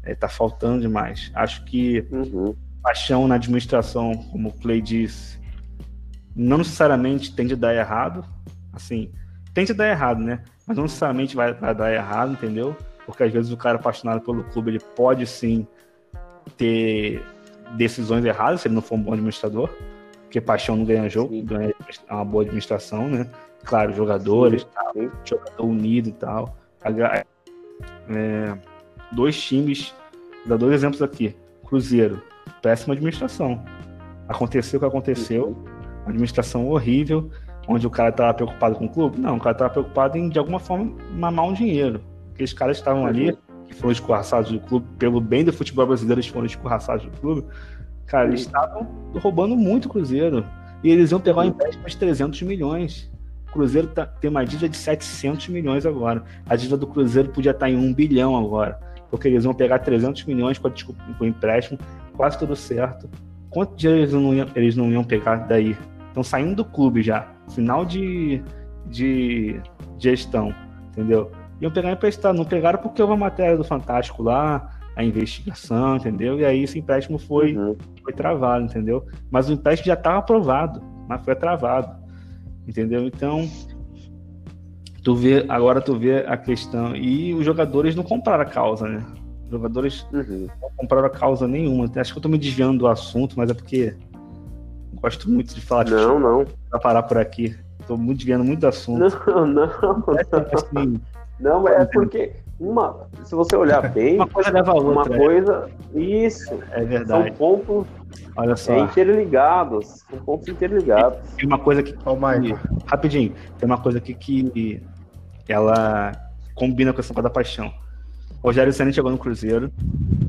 É, tá faltando demais. Acho que uhum. paixão na administração, como o Clay disse, não necessariamente tem de dar errado. Assim, tem de dar errado, né? Mas não necessariamente vai, vai dar errado, entendeu? Porque às vezes o cara apaixonado pelo clube, ele pode sim ter decisões erradas se ele não for um bom administrador. Porque paixão não ganha jogo, sim. ganha uma boa administração, né? Claro, jogadores, tal, jogador unido e tal. É, dois times, vou dar dois exemplos aqui. Cruzeiro, péssima administração. Aconteceu o que aconteceu, administração horrível, onde o cara estava preocupado com o clube? Não, o cara estava preocupado em, de alguma forma, mamar um dinheiro. Aqueles caras estavam ali, que foram escorraçados do clube, pelo bem do futebol brasileiro, eles foram escorraçados do clube. Cara, eles estavam roubando muito o Cruzeiro. E eles iam pegar um empréstimo de 300 milhões. O Cruzeiro tá, tem uma dívida de 700 milhões agora. A dívida do Cruzeiro podia estar em 1 bilhão agora. Porque eles vão pegar 300 milhões com, o empréstimo, quase tudo certo. Quanto dinheiro eles não, iam, eles não iam pegar daí? Estão saindo do clube já. Final de, de gestão, entendeu? Iam pegar emprestado. Não pegaram porque houve a matéria do Fantástico lá, a investigação, entendeu? E aí esse empréstimo foi, uhum. foi travado, entendeu? Mas o empréstimo já estava aprovado, mas foi travado entendeu? Então, tu vê, agora tu vê a questão. E os jogadores não compraram a causa, né? Os jogadores uhum. não compraram a causa nenhuma. Acho que eu tô me desviando do assunto, mas é porque gosto muito de falar de Não, não. Pra parar por aqui. tô muito desviando muito do assunto. Não, não. Não, assim, não é porque uma, se você olhar bem, uma coisa leva a outra. Uma coisa, isso. É verdade. São pontos Olha só. É, interligados. São pontos interligados. Tem uma coisa que. Ô, Michael. Rapidinho. Tem uma coisa aqui que ela combina com essa coisa da paixão. O Rogério Senna chegou no Cruzeiro,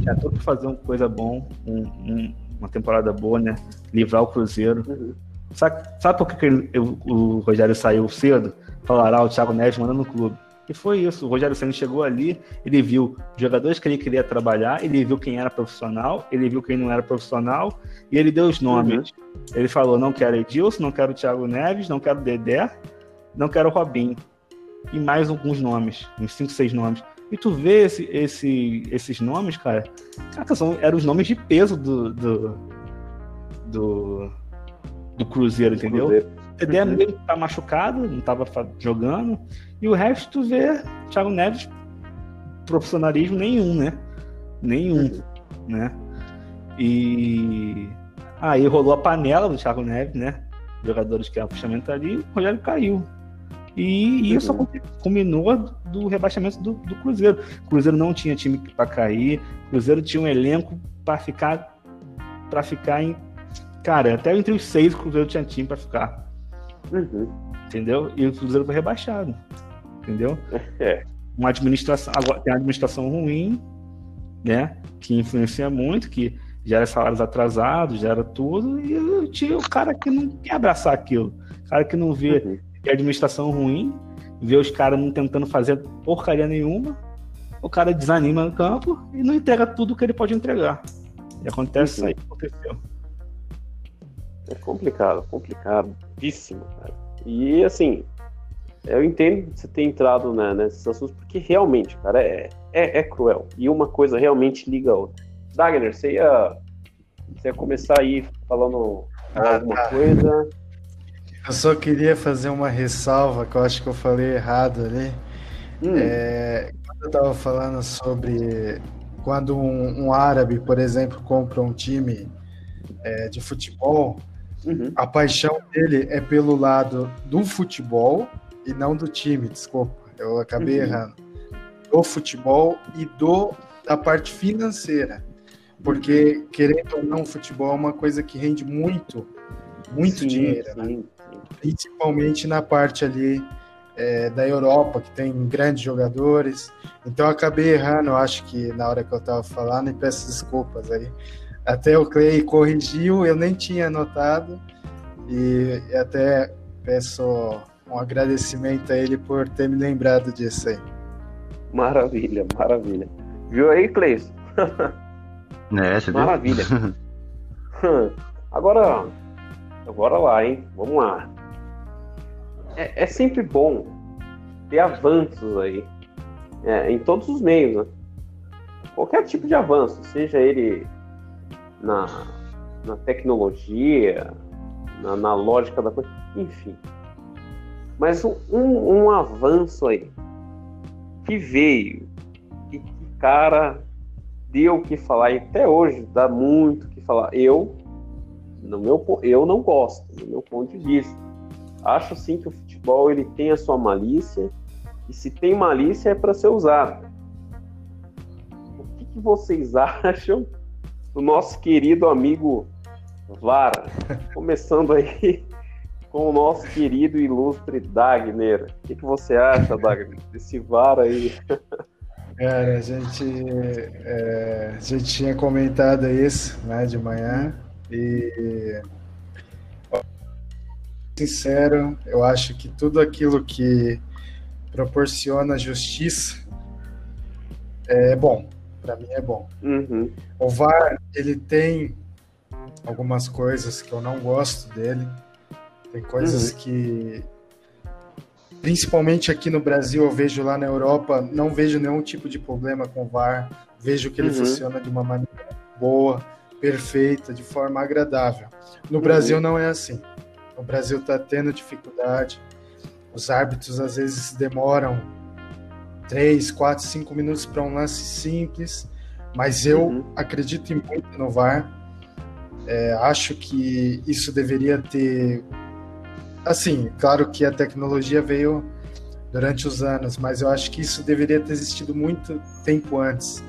tinha tudo pra fazer uma coisa bom, um, um, uma temporada boa, né? Livrar o Cruzeiro. Uhum. Sabe, sabe por que, que ele, o, o Rogério saiu cedo? Falaram, ah, o Thiago Neves manda no clube. E foi isso. O Rogério Senna chegou ali, ele viu jogadores que ele queria trabalhar, ele viu quem era profissional, ele viu quem não era profissional, e ele deu os nomes. Uhum. Ele falou: não quero Edilson, não quero Thiago Neves, não quero Dedé, não quero Robinho. E mais alguns nomes, uns 5, 6 nomes. E tu vê esse, esse, esses nomes, cara, cara são, eram os nomes de peso do, do, do, do Cruzeiro, entendeu? Cruzeiro. Dedé uhum. meio tá machucado, não tava jogando. E o resto tu vê Thiago Neves profissionalismo nenhum, né? Nenhum, uhum. né? E aí rolou a panela do Thiago Neves, né? Jogadores que eram puxamento ali, o Rogério caiu. E isso uhum. culminou do rebaixamento do, do, Cruzeiro. O Cruzeiro não tinha time para cair, o Cruzeiro tinha um elenco para ficar para ficar em cara, até entre os seis o Cruzeiro tinha time para ficar. Uhum. Entendeu? E o Cruzeiro foi rebaixado. Entendeu? É. Uma administração. Agora tem a administração ruim, né? Que influencia muito, que gera salários atrasados, gera tudo, e tinha o cara que não quer abraçar aquilo. O cara que não vê uhum. que a administração ruim, vê os caras não tentando fazer porcaria nenhuma, o cara desanima no campo e não entrega tudo que ele pode entregar. E acontece uhum. isso aí, aconteceu. É complicado, complicadíssimo, cara. E assim, eu entendo você ter entrado né, nesses assuntos, porque realmente, cara, é, é, é, cruel. E uma coisa realmente liga a outra. Dagner, você ia, você ia começar aí falando ah, alguma tá. coisa. Eu só queria fazer uma ressalva que eu acho que eu falei errado ali. Hum. É, quando eu estava falando sobre quando um, um, árabe, por exemplo, compra um time é, de futebol, Uhum. A paixão dele é pelo lado do futebol e não do time, desculpa, eu acabei uhum. errando. Do futebol e do da parte financeira. Porque, querendo ou não, o futebol é uma coisa que rende muito, muito sim, dinheiro. Sim, né? sim. Principalmente na parte ali é, da Europa, que tem grandes jogadores. Então, eu acabei errando, eu acho que na hora que eu estava falando, e peço desculpas aí. Até o Clay corrigiu, eu nem tinha notado. E até peço um agradecimento a ele por ter me lembrado disso aí. Maravilha, maravilha. Viu aí, Clay? É, você Maravilha. agora, agora lá, hein? Vamos lá. É, é sempre bom ter avanços aí é, em todos os meios, né? Qualquer tipo de avanço, seja ele na, na tecnologia, na, na, lógica da coisa, enfim. Mas um, um, avanço aí que veio, que, que cara deu o que falar, e até hoje dá muito o que falar. Eu, no meu, eu não gosto, do meu ponto de vista. Acho sim que o futebol ele tem a sua malícia, e se tem malícia é para ser usado. O que, que vocês acham do nosso querido amigo Vara. Começando aí com o nosso querido e ilustre Dagner. O que, que você acha, Dagner, desse Vara aí? Cara, a gente, é, a gente tinha comentado isso né, de manhã e sincero, eu acho que tudo aquilo que proporciona justiça é bom para mim é bom. Uhum. O VAR, ele tem algumas coisas que eu não gosto dele. Tem coisas uhum. que principalmente aqui no Brasil, eu vejo lá na Europa, não vejo nenhum tipo de problema com o VAR. Vejo que ele uhum. funciona de uma maneira boa, perfeita, de forma agradável. No uhum. Brasil não é assim. O Brasil está tendo dificuldade. Os árbitros às vezes demoram 3, 4, 5 minutos para um lance simples, mas eu uhum. acredito muito no VAR. É, acho que isso deveria ter assim, claro que a tecnologia veio durante os anos, mas eu acho que isso deveria ter existido muito tempo antes.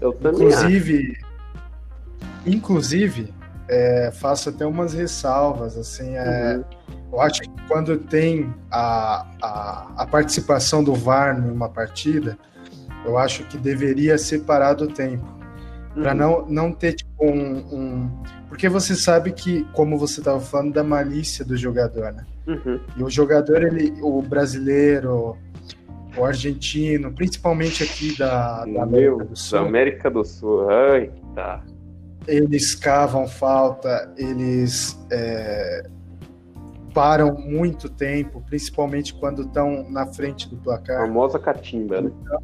Eu também inclusive, acho. inclusive, é, faço até umas ressalvas, assim, é, uhum. eu acho que quando tem a, a, a, participação do VAR numa partida, eu acho que deveria separar do tempo, uhum. para não, não ter tipo, um, um, Porque você sabe que, como você estava falando, da malícia do jogador, né? Uhum. E o jogador, ele, o brasileiro, o argentino, principalmente aqui da, da América do Sul. Da América do Sul, ai, tá eles cavam falta, eles é, param muito tempo, principalmente quando estão na frente do placar. A famosa catimba, né? Então,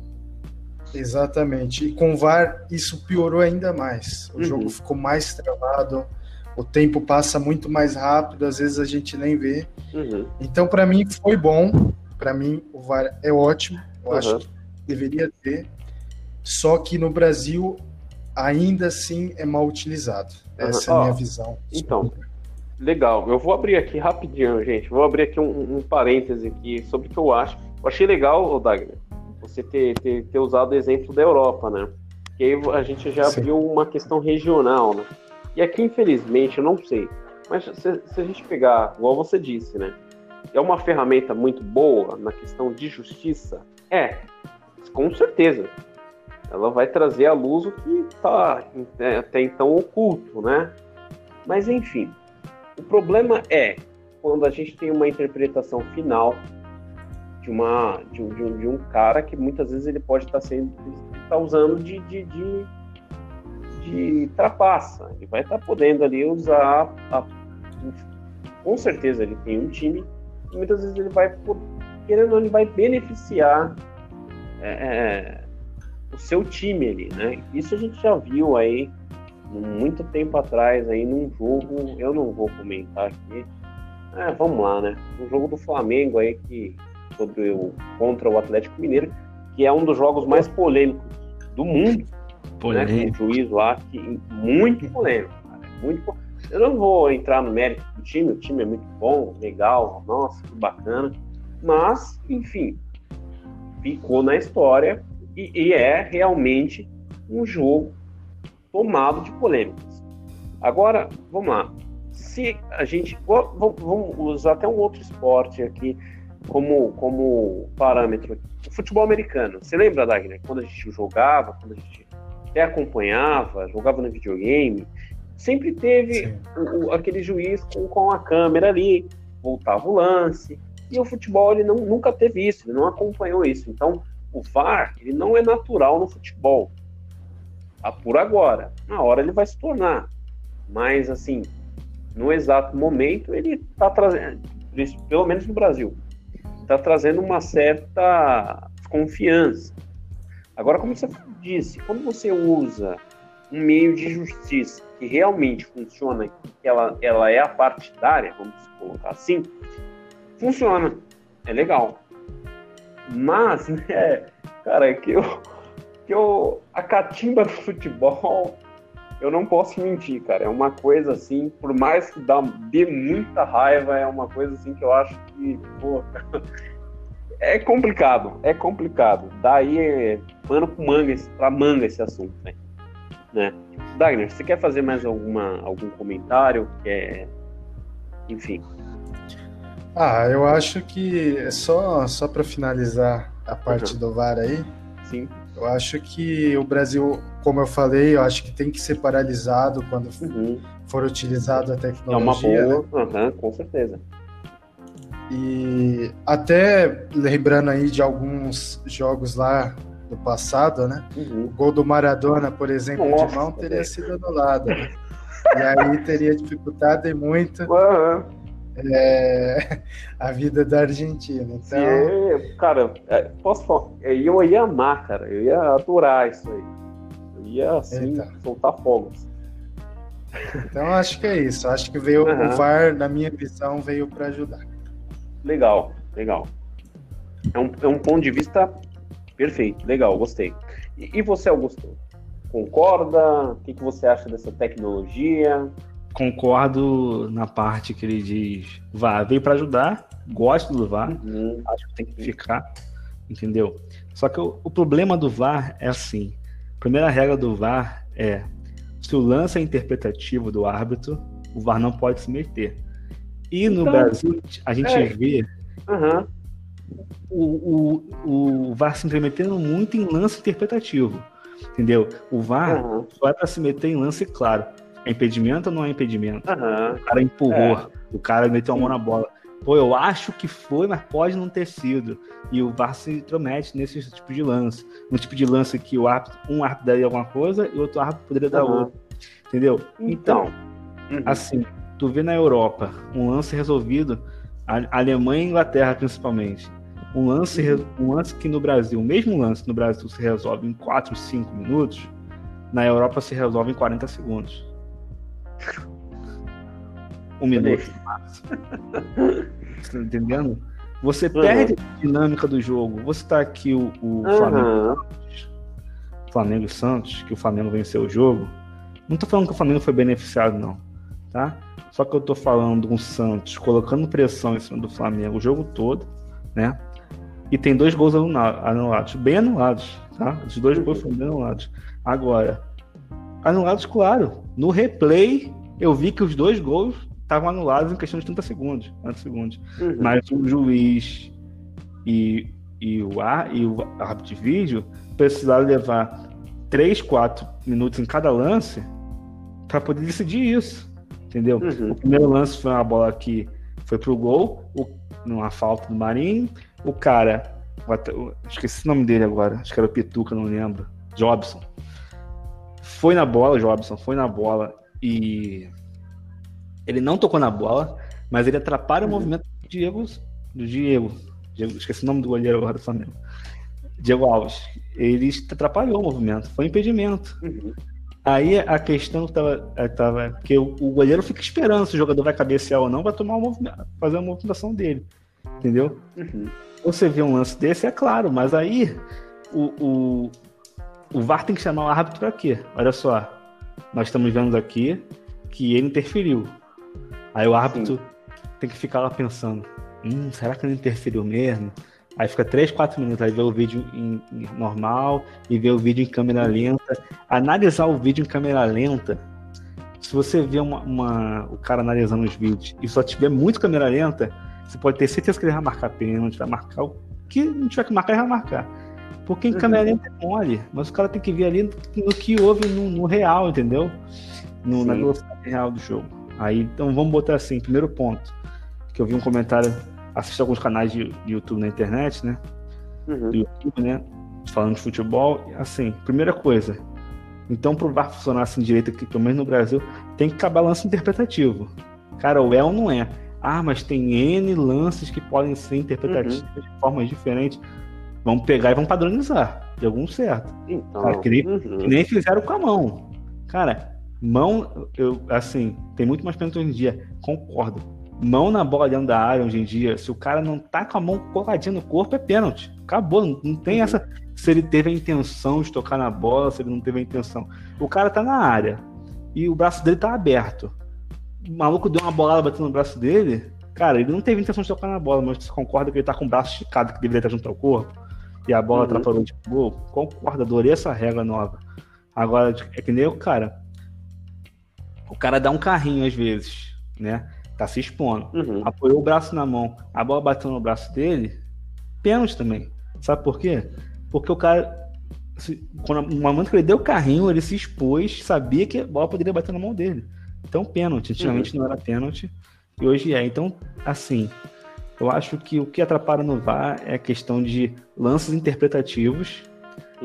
exatamente. E com o VAR isso piorou ainda mais. O uhum. jogo ficou mais travado, o tempo passa muito mais rápido, às vezes a gente nem vê. Uhum. Então, para mim, foi bom. Para mim, o VAR é ótimo. Eu uhum. acho que deveria ter. Só que no Brasil ainda assim é mal utilizado. Essa uhum. é a minha visão. Então, legal. Eu vou abrir aqui rapidinho, gente. Vou abrir aqui um, um parêntese aqui sobre o que eu acho. Eu achei legal, Dagner, você ter, ter, ter usado o exemplo da Europa, né? Que aí a gente já Sim. viu uma questão regional, né? E aqui, infelizmente, eu não sei. Mas se, se a gente pegar, igual você disse, né? É uma ferramenta muito boa na questão de justiça? É, com certeza ela vai trazer à luz o que está é, até então oculto, né? Mas enfim, o problema é quando a gente tem uma interpretação final de uma de um, de um, de um cara que muitas vezes ele pode estar tá sendo tá usando de, de, de, de, trapaça. Ele vai estar tá podendo ali usar a, com certeza ele tem um time e muitas vezes ele vai querendo ele vai beneficiar é, é o seu time ali, né? Isso a gente já viu aí muito tempo atrás aí num jogo, eu não vou comentar aqui. É, vamos lá, né? Um jogo do Flamengo aí que sobre o contra o Atlético Mineiro, que é um dos jogos mais polêmicos do mundo. Polêmico. Né? Com o juiz lá, que, muito polêmico, cara, muito Eu não vou entrar no mérito do time, o time é muito bom, legal, nossa, que bacana. Mas, enfim, ficou na história e, e é realmente um jogo tomado de polêmicas. Agora, vamos lá. Se a gente. Vamos usar até um outro esporte aqui como, como parâmetro. O futebol americano. Você lembra, Dagner, quando a gente jogava, quando a gente até acompanhava, jogava no videogame, sempre teve o, aquele juiz com, com a câmera ali, voltava o lance. E o futebol ele não, nunca teve isso, ele não acompanhou isso. Então, o VAR ele não é natural no futebol. Tá por agora. Na hora ele vai se tornar. Mas, assim, no exato momento, ele está trazendo, pelo menos no Brasil, está trazendo uma certa confiança. Agora, como você disse, quando você usa um meio de justiça que realmente funciona, que ela, ela é a partidária, vamos colocar assim, funciona, é legal. Mas, né, cara, é que eu, que eu. A catimba do futebol, eu não posso mentir, cara. É uma coisa assim, por mais que dá, dê muita raiva, é uma coisa assim que eu acho que, pô, é complicado, é complicado. Daí é pano com manga, pra manga esse assunto, né? né? Dagner, você quer fazer mais alguma, algum comentário? Quer... Enfim. Ah, eu acho que é só, só para finalizar a parte uhum. do VAR aí. Sim. Eu acho que o Brasil, como eu falei, eu acho que tem que ser paralisado quando uhum. for utilizado a tecnologia. É uma boa, né? uhum, com certeza. E até lembrando aí de alguns jogos lá do passado, né? Uhum. O gol do Maradona, por exemplo, Nossa, de mão teria sido anulado. Né? e aí teria dificultado e muito. Uhum é, a vida da Argentina. Então... É, cara, é, posso falar, é, eu ia amar, cara, eu ia adorar isso aí. Eu ia, assim, então. soltar fogos. Então, acho que é isso. Acho que veio uhum. o VAR, na minha visão, veio para ajudar. Legal, legal. É um, é um ponto de vista perfeito, legal, gostei. E, e você, Augusto? Concorda? O que, que você acha dessa tecnologia? Concordo na parte que ele diz, vá, veio para ajudar, gosto do VAR, uhum. acho que tem que ficar, entendeu? Só que o, o, problema do VAR é assim, a primeira regra do VAR é, se o lance é interpretativo do árbitro, o VAR não pode se meter. E no então, Brasil, a gente é. vê uhum. o, o, o VAR se intermetendo muito em lance interpretativo, entendeu? O VAR uhum. só é para se meter em lance claro. É impedimento ou não é impedimento? Uhum. O cara empurrou, é. o cara meteu a mão na bola. Pô, eu acho que foi, mas pode não ter sido. E o VAR se intromete nesse tipo de lance. No tipo de lance que o árbitro, um árbitro daria alguma coisa e outro árbitro poderia dar uhum. outra. Entendeu? Então, uhum. assim, tu vê na Europa um lance resolvido, a Alemanha e Inglaterra principalmente. Um lance, um lance que no Brasil, o mesmo lance no Brasil se resolve em 4, 5 minutos, na Europa se resolve em 40 segundos. Um minuto. Você tá entendendo? Você uhum. perde a dinâmica do jogo. Você tá aqui o, o uhum. Flamengo, Flamengo e Santos, que o Flamengo venceu o jogo. Não tô falando que o Flamengo foi beneficiado, não. Tá? Só que eu tô falando um Santos colocando pressão em cima do Flamengo o jogo todo, né? E tem dois gols anulados, bem anulados, tá? Os dois gols foram bem anulados. Agora, anulados, claro. No replay, eu vi que os dois gols estavam anulados em questão de 30 segundos. 30 segundos. Uhum. Mas o juiz e, e, o, ar, e o árbitro de vídeo precisaram levar 3, 4 minutos em cada lance para poder decidir isso. Entendeu? Uhum. O primeiro lance foi uma bola que foi pro gol, o, numa falta do Marinho. O cara, esqueci o nome dele agora, acho que era o Pituca, não lembro. Jobson. Foi na bola, Jobson, foi na bola e ele não tocou na bola, mas ele atrapalha uhum. o movimento do Diego, do Diego, Diego, esqueci o nome do goleiro agora do Flamengo. Diego Alves. Ele atrapalhou o movimento, foi impedimento. Uhum. Aí a questão estava eh, tava, que o, o, goleiro fica esperando se o jogador vai cabecear ou não, vai tomar um fazer a movimentação dele. Entendeu? Uhum. Você vê um lance desse, é claro, mas aí o, o, o VAR tem que chamar o árbitro para quê? Olha só, nós estamos vendo aqui que ele interferiu. Aí o árbitro Sim. tem que ficar lá pensando: hum, será que ele interferiu mesmo? Aí fica 3, 4 minutos, aí vê o vídeo em, em normal e vê o vídeo em câmera lenta. Analisar o vídeo em câmera lenta, se você vê uma, uma, o cara analisando os vídeos e só tiver muito câmera lenta, você pode ter certeza que ele vai marcar pênalti, vai marcar o que não tiver que marcar, ele vai marcar. Porque em câmera lenta é mole, mas o cara tem que ver ali no, no que houve no, no, real, entendeu? No, na velocidade real do jogo. Aí, então vamos botar assim, primeiro ponto, que eu vi um comentário assisto alguns canais de, YouTube na internet, né? Uhum. Do YouTube, né? Falando de futebol. Assim, primeira coisa. Então, pro VAR funcionar assim direito aqui, pelo menos no Brasil, tem que acabar lance interpretativo. Cara, o El não é. Ah, mas tem N lances que podem ser interpretativos uhum. de formas diferentes. Vamos pegar e vamos padronizar. De algum certo. Então, Cara, que, nem, uhum. que nem fizeram com a mão. Cara, mão, eu, assim, tem muito mais pênalti hoje em dia. Concordo mão na bola dentro da área hoje em dia, se o cara não tá com a mão coladinha no corpo, é pênalti. Acabou, não, não tem uhum. essa. Se ele teve a intenção de tocar na bola, se ele não teve a intenção. O cara tá na área e o braço dele tá aberto. O maluco deu uma bolada batendo no braço dele. Cara, ele não teve intenção de tocar na bola, mas você concorda que ele tá com o braço esticado, que deveria estar junto ao corpo, e a bola uhum. atrapalhou de gol? Concordo, adorei essa regra nova. Agora, é que nem o cara. O cara dá um carrinho às vezes, né? Tá se expondo. Uhum. Apoiou o braço na mão, a bola bateu no braço dele, pênalti também. Sabe por quê? Porque o cara. Quando, no momento que ele deu o carrinho, ele se expôs, sabia que a bola poderia bater na mão dele. Então, pênalti. Antigamente uhum. não era pênalti e hoje é. Então, assim, eu acho que o que atrapalha no VAR é a questão de lances interpretativos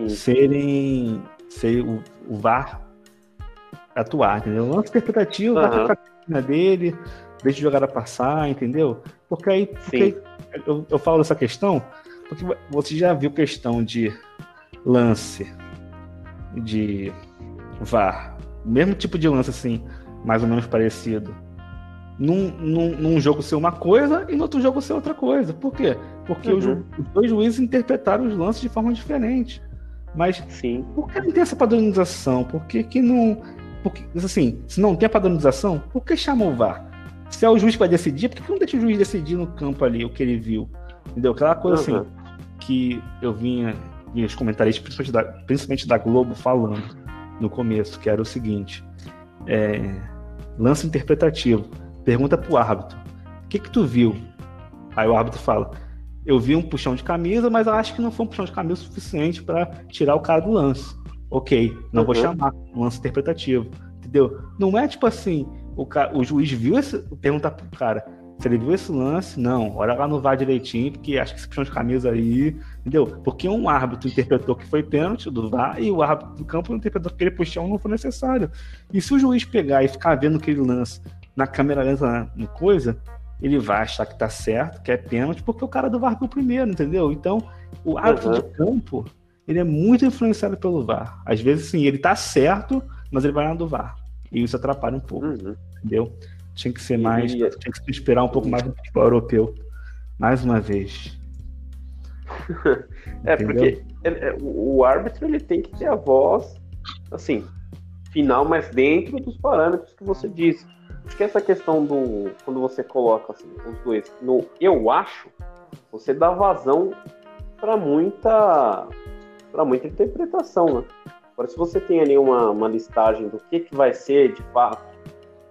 serem. ser o, o VAR atuar, entendeu? O lance interpretativo, uhum. vai dele, deixa a jogada passar, entendeu? Porque aí, porque aí eu, eu falo dessa questão, porque você já viu questão de lance de VAR, mesmo tipo de lance assim, mais ou menos parecido. Num, num, num jogo ser uma coisa e no outro jogo ser outra coisa. Por quê? Porque uhum. os, os, dois juízes interpretaram os lances de forma diferente. Mas Sim. por que não tem essa padronização? Por que, que não porque, assim, se não tem a padronização, por que chama o VAR? Se é o juiz que vai decidir, por que não deixa o juiz decidir no campo ali o que ele viu? Entendeu? Aquela coisa uhum. assim que eu vinha, vinha os comentários, principalmente da, principalmente da Globo, falando no começo, que era o seguinte: é, lance interpretativo. Pergunta pro árbitro: o que, que tu viu? Aí o árbitro fala: eu vi um puxão de camisa, mas eu acho que não foi um puxão de camisa suficiente para tirar o cara do lance. Ok, não uhum. vou chamar um lance interpretativo. Entendeu? Não é tipo assim, o, cara, o juiz viu esse. Perguntar pro cara se ele viu esse lance, não, olha lá no VAR direitinho, porque acho que esse puxão de camisa aí, entendeu? Porque um árbitro interpretou que foi pênalti do VAR e o árbitro do campo interpretou que aquele puxão não foi necessário. E se o juiz pegar e ficar vendo aquele lance na câmera lenta no coisa, ele vai achar que tá certo, que é pênalti, porque o cara do VAR viu primeiro, entendeu? Então, o árbitro uhum. de campo, ele é muito influenciado pelo VAR. Às vezes, sim, ele tá certo, mas ele vai lá do VAR. E isso atrapalha um pouco, uhum. entendeu? Tinha que ser mais. E... Tinha que se inspirar um pouco mais no futebol europeu. Mais uma vez. é, Entendeu? porque ele, o árbitro ele tem que ter a voz, assim, final, mas dentro dos parâmetros que você disse. Acho que essa questão do. Quando você coloca assim, os dois no eu acho, você dá vazão para muita. para muita interpretação, né? Agora, se você tem ali uma, uma listagem do que, que vai ser de fato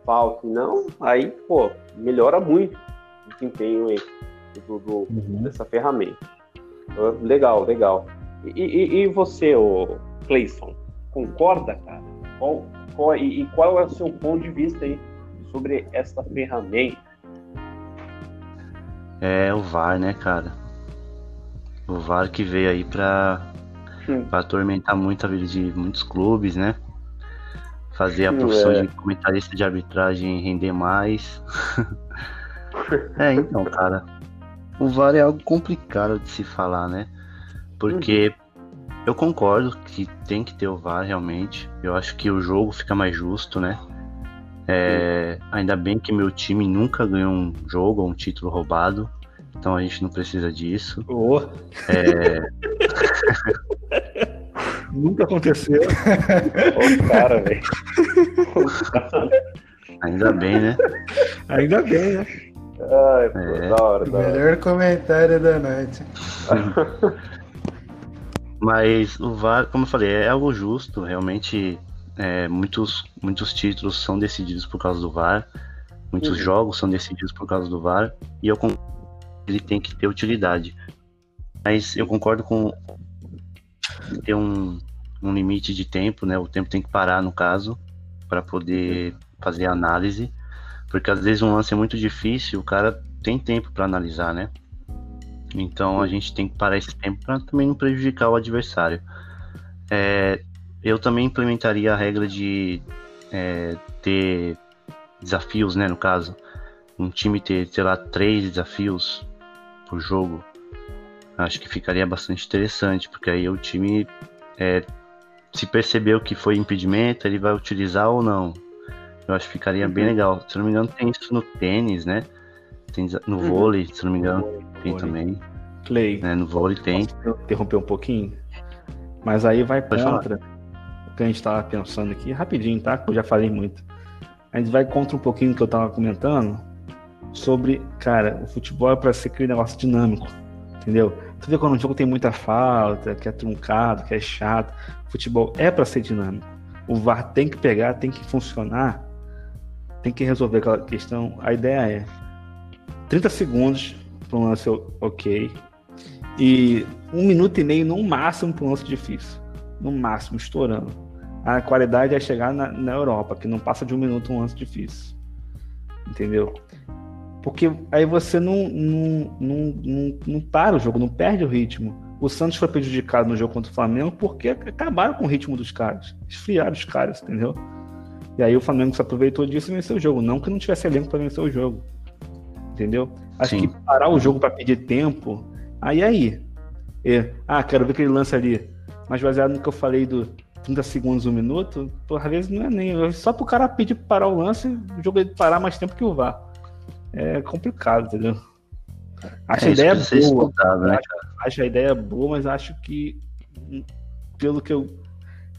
falta, não, aí, pô, melhora muito o desempenho aí do, do uhum. dessa ferramenta. Legal, legal. E, e, e você, o Clayson, concorda, cara? Qual, qual, e, e qual é o seu ponto de vista aí sobre essa ferramenta? É o VAR, né, cara? O VAR que veio aí para hum. atormentar muito a vida de muitos clubes, né? fazer a profissão é. de comentarista de arbitragem render mais. é, então, cara, o VAR é algo complicado de se falar, né? Porque uhum. eu concordo que tem que ter o VAR realmente. Eu acho que o jogo fica mais justo, né? É, ainda bem que meu time nunca ganhou um jogo ou um título roubado. Então a gente não precisa disso. Oh. É... Nunca aconteceu. Ô, cara, velho. Ainda bem, né? Ainda bem, né? Ai, pô, é. da hora, da Melhor hora. comentário da noite. Mas o VAR, como eu falei, é algo justo. Realmente, é, muitos, muitos títulos são decididos por causa do VAR. Muitos uhum. jogos são decididos por causa do VAR. E eu concordo que ele tem que ter utilidade. Mas eu concordo com ter um, um limite de tempo, né? O tempo tem que parar, no caso, para poder fazer a análise. Porque às vezes um lance é muito difícil, o cara tem tempo para analisar, né? Então a gente tem que parar esse tempo para também não prejudicar o adversário. É, eu também implementaria a regra de é, ter desafios, né? No caso, um time ter, sei lá, três desafios por jogo. Acho que ficaria bastante interessante, porque aí o time é, se percebeu que foi impedimento, ele vai utilizar ou não. Eu acho que ficaria uhum. bem legal. Se não me engano, tem isso no tênis, né? Tem no uhum. vôlei, se não me engano, tem vôlei. também. Clay. Né? No vôlei tem. interromper um pouquinho? Mas aí vai Pode contra falar. O que a gente estava pensando aqui, rapidinho, tá? Que eu já falei muito. A gente vai contra um pouquinho do que eu estava comentando sobre, cara, o futebol é para ser aquele negócio dinâmico, entendeu? Tu vê quando um jogo tem muita falta, que é truncado, que é chato. Futebol é para ser dinâmico. O VAR tem que pegar, tem que funcionar, tem que resolver aquela questão. A ideia é 30 segundos para um lance ok e um minuto e meio no máximo para um lance difícil. No máximo, estourando. A qualidade é chegar na, na Europa, que não passa de um minuto um lance difícil. Entendeu? Porque aí você não, não, não, não, não para o jogo, não perde o ritmo. O Santos foi prejudicado no jogo contra o Flamengo porque acabaram com o ritmo dos caras. Esfriaram os caras, entendeu? E aí o Flamengo se aproveitou disso e venceu o jogo. Não que não tivesse elenco para vencer o jogo. Entendeu? Acho Sim. que parar o jogo para perder tempo. Aí aí. É, ah, quero ver aquele lance ali. Mas baseado no que eu falei do 30 segundos, um minuto, por às vezes não é nem. Só pro cara pedir para parar o lance, o jogo ele parar mais tempo que o VAR é complicado, entendeu? Acho é, a ideia boa. Né, acho a ideia boa, mas acho que, pelo que eu.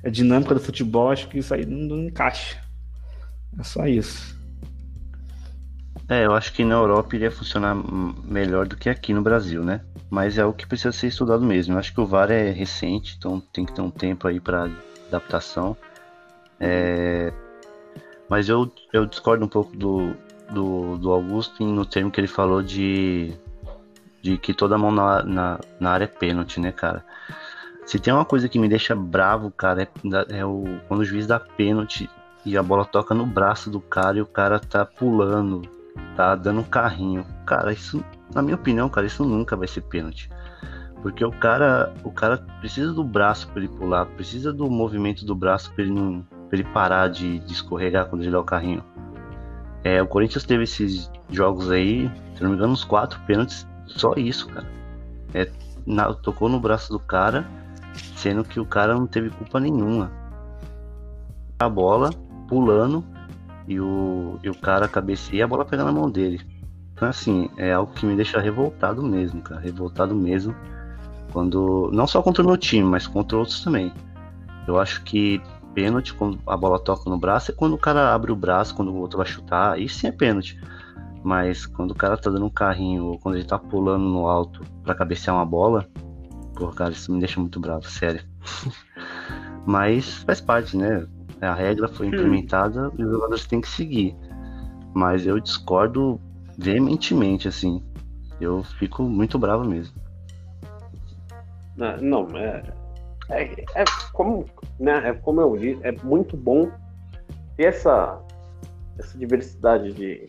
A dinâmica do futebol, acho que isso aí não, não encaixa. É só isso. É, eu acho que na Europa iria funcionar melhor do que aqui no Brasil, né? Mas é o que precisa ser estudado mesmo. Eu acho que o VAR é recente, então tem que ter um tempo aí para adaptação. É... Mas eu, eu discordo um pouco do, do, do Augusto no termo que ele falou de, de que toda mão na, na, na área é pênalti, né, cara? Se tem uma coisa que me deixa bravo, cara, é, é o, quando o juiz dá pênalti e a bola toca no braço do cara e o cara tá pulando, tá dando um carrinho. Cara, isso, na minha opinião, cara, isso nunca vai ser pênalti. Porque o cara, o cara precisa do braço para ele pular, precisa do movimento do braço para ele não, pra ele parar de, de, escorregar quando ele dá o carrinho. É, o Corinthians teve esses jogos aí, se não me engano, uns quatro pênaltis, só isso, cara. É, na, tocou no braço do cara sendo que o cara não teve culpa nenhuma. A bola pulando e o, e o cara cabeceia a bola pega na mão dele. Então, assim, é algo que me deixa revoltado mesmo, cara. Revoltado mesmo. Quando. Não só contra o meu time, mas contra outros também. Eu acho que pênalti, quando a bola toca no braço, é quando o cara abre o braço, quando o outro vai chutar. Aí sim é pênalti. Mas quando o cara tá dando um carrinho ou quando ele tá pulando no alto para cabecear uma bola, Pô, cara, isso me deixa muito bravo, sério. Mas faz parte, né? A regra foi implementada e os jogadores têm que seguir. Mas eu discordo veementemente, assim. Eu fico muito bravo mesmo. Não, é, é, é, como, né, é como eu disse, é muito bom ter essa, essa diversidade de.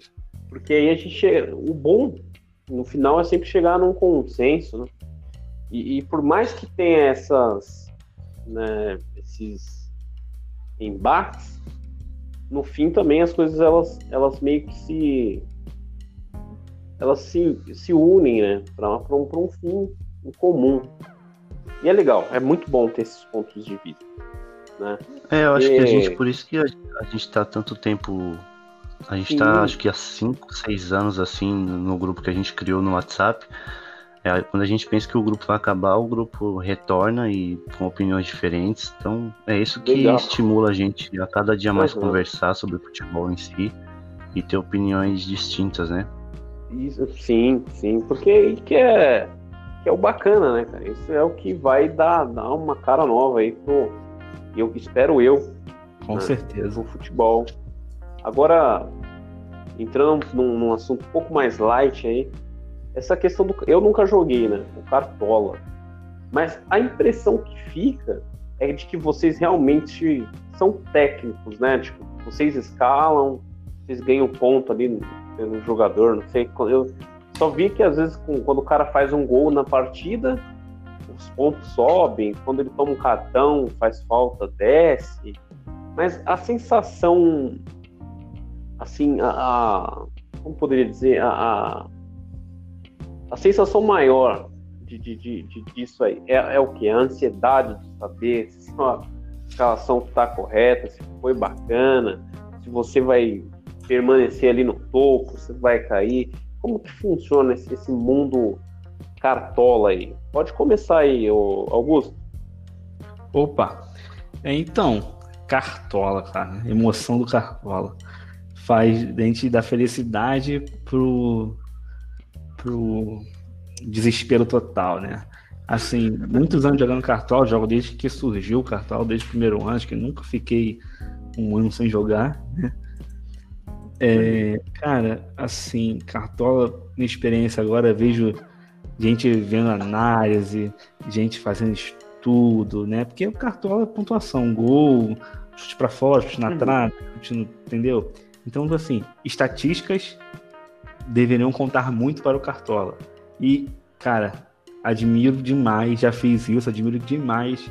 Porque aí a gente chega. O bom, no final, é sempre chegar num consenso, né? E, e por mais que tenha essas, né, esses embates, no fim também as coisas elas, elas meio que se elas se, se unem, né, para um, um fim em comum. E é legal, é muito bom ter esses pontos de vista. Né? É, eu acho e... que a gente, por isso que a, a gente está tanto tempo. A gente está, acho que há 5, 6 anos assim, no grupo que a gente criou no WhatsApp. É, quando a gente pensa que o grupo vai acabar, o grupo retorna e com opiniões diferentes. Então é isso que Legal. estimula a gente a cada dia mais uhum. conversar sobre o futebol em si e ter opiniões distintas, né? Isso, sim, sim, porque que é, que é o bacana, né, cara? Isso é o que vai dar, dar uma cara nova aí pro. Eu espero eu. Com né, certeza. o futebol. Agora, entrando num, num assunto um pouco mais light aí, essa questão do. Eu nunca joguei, né? O Cartola. Mas a impressão que fica é de que vocês realmente são técnicos, né? Tipo, vocês escalam, vocês ganham ponto ali pelo jogador, não sei. Eu só vi que às vezes quando o cara faz um gol na partida, os pontos sobem, quando ele toma um cartão, faz falta, desce. Mas a sensação, assim, a, a como poderia dizer, a, a a sensação maior de, de, de, de disso aí é, é, o que? A ansiedade de saber se a escalação está correta, se foi bacana, se você vai permanecer ali no topo, se vai cair. Como que funciona esse, esse mundo cartola aí? Pode começar aí, Augusto. Opa, é, então, cartola, cara, emoção do cartola. Faz a gente da felicidade pro pro desespero total, né? Assim, muitos anos jogando cartola, jogo desde que surgiu o cartola, desde o primeiro ano, acho que nunca fiquei um ano sem jogar, né? É, cara, assim, cartola, minha experiência agora, vejo gente vendo análise, gente fazendo estudo, né? Porque o cartola é pontuação, gol, chute para fora, chute na uhum. trave, chute entendeu? Então, assim, estatísticas deveriam contar muito para o Cartola. E, cara, admiro demais, já fiz isso, admiro demais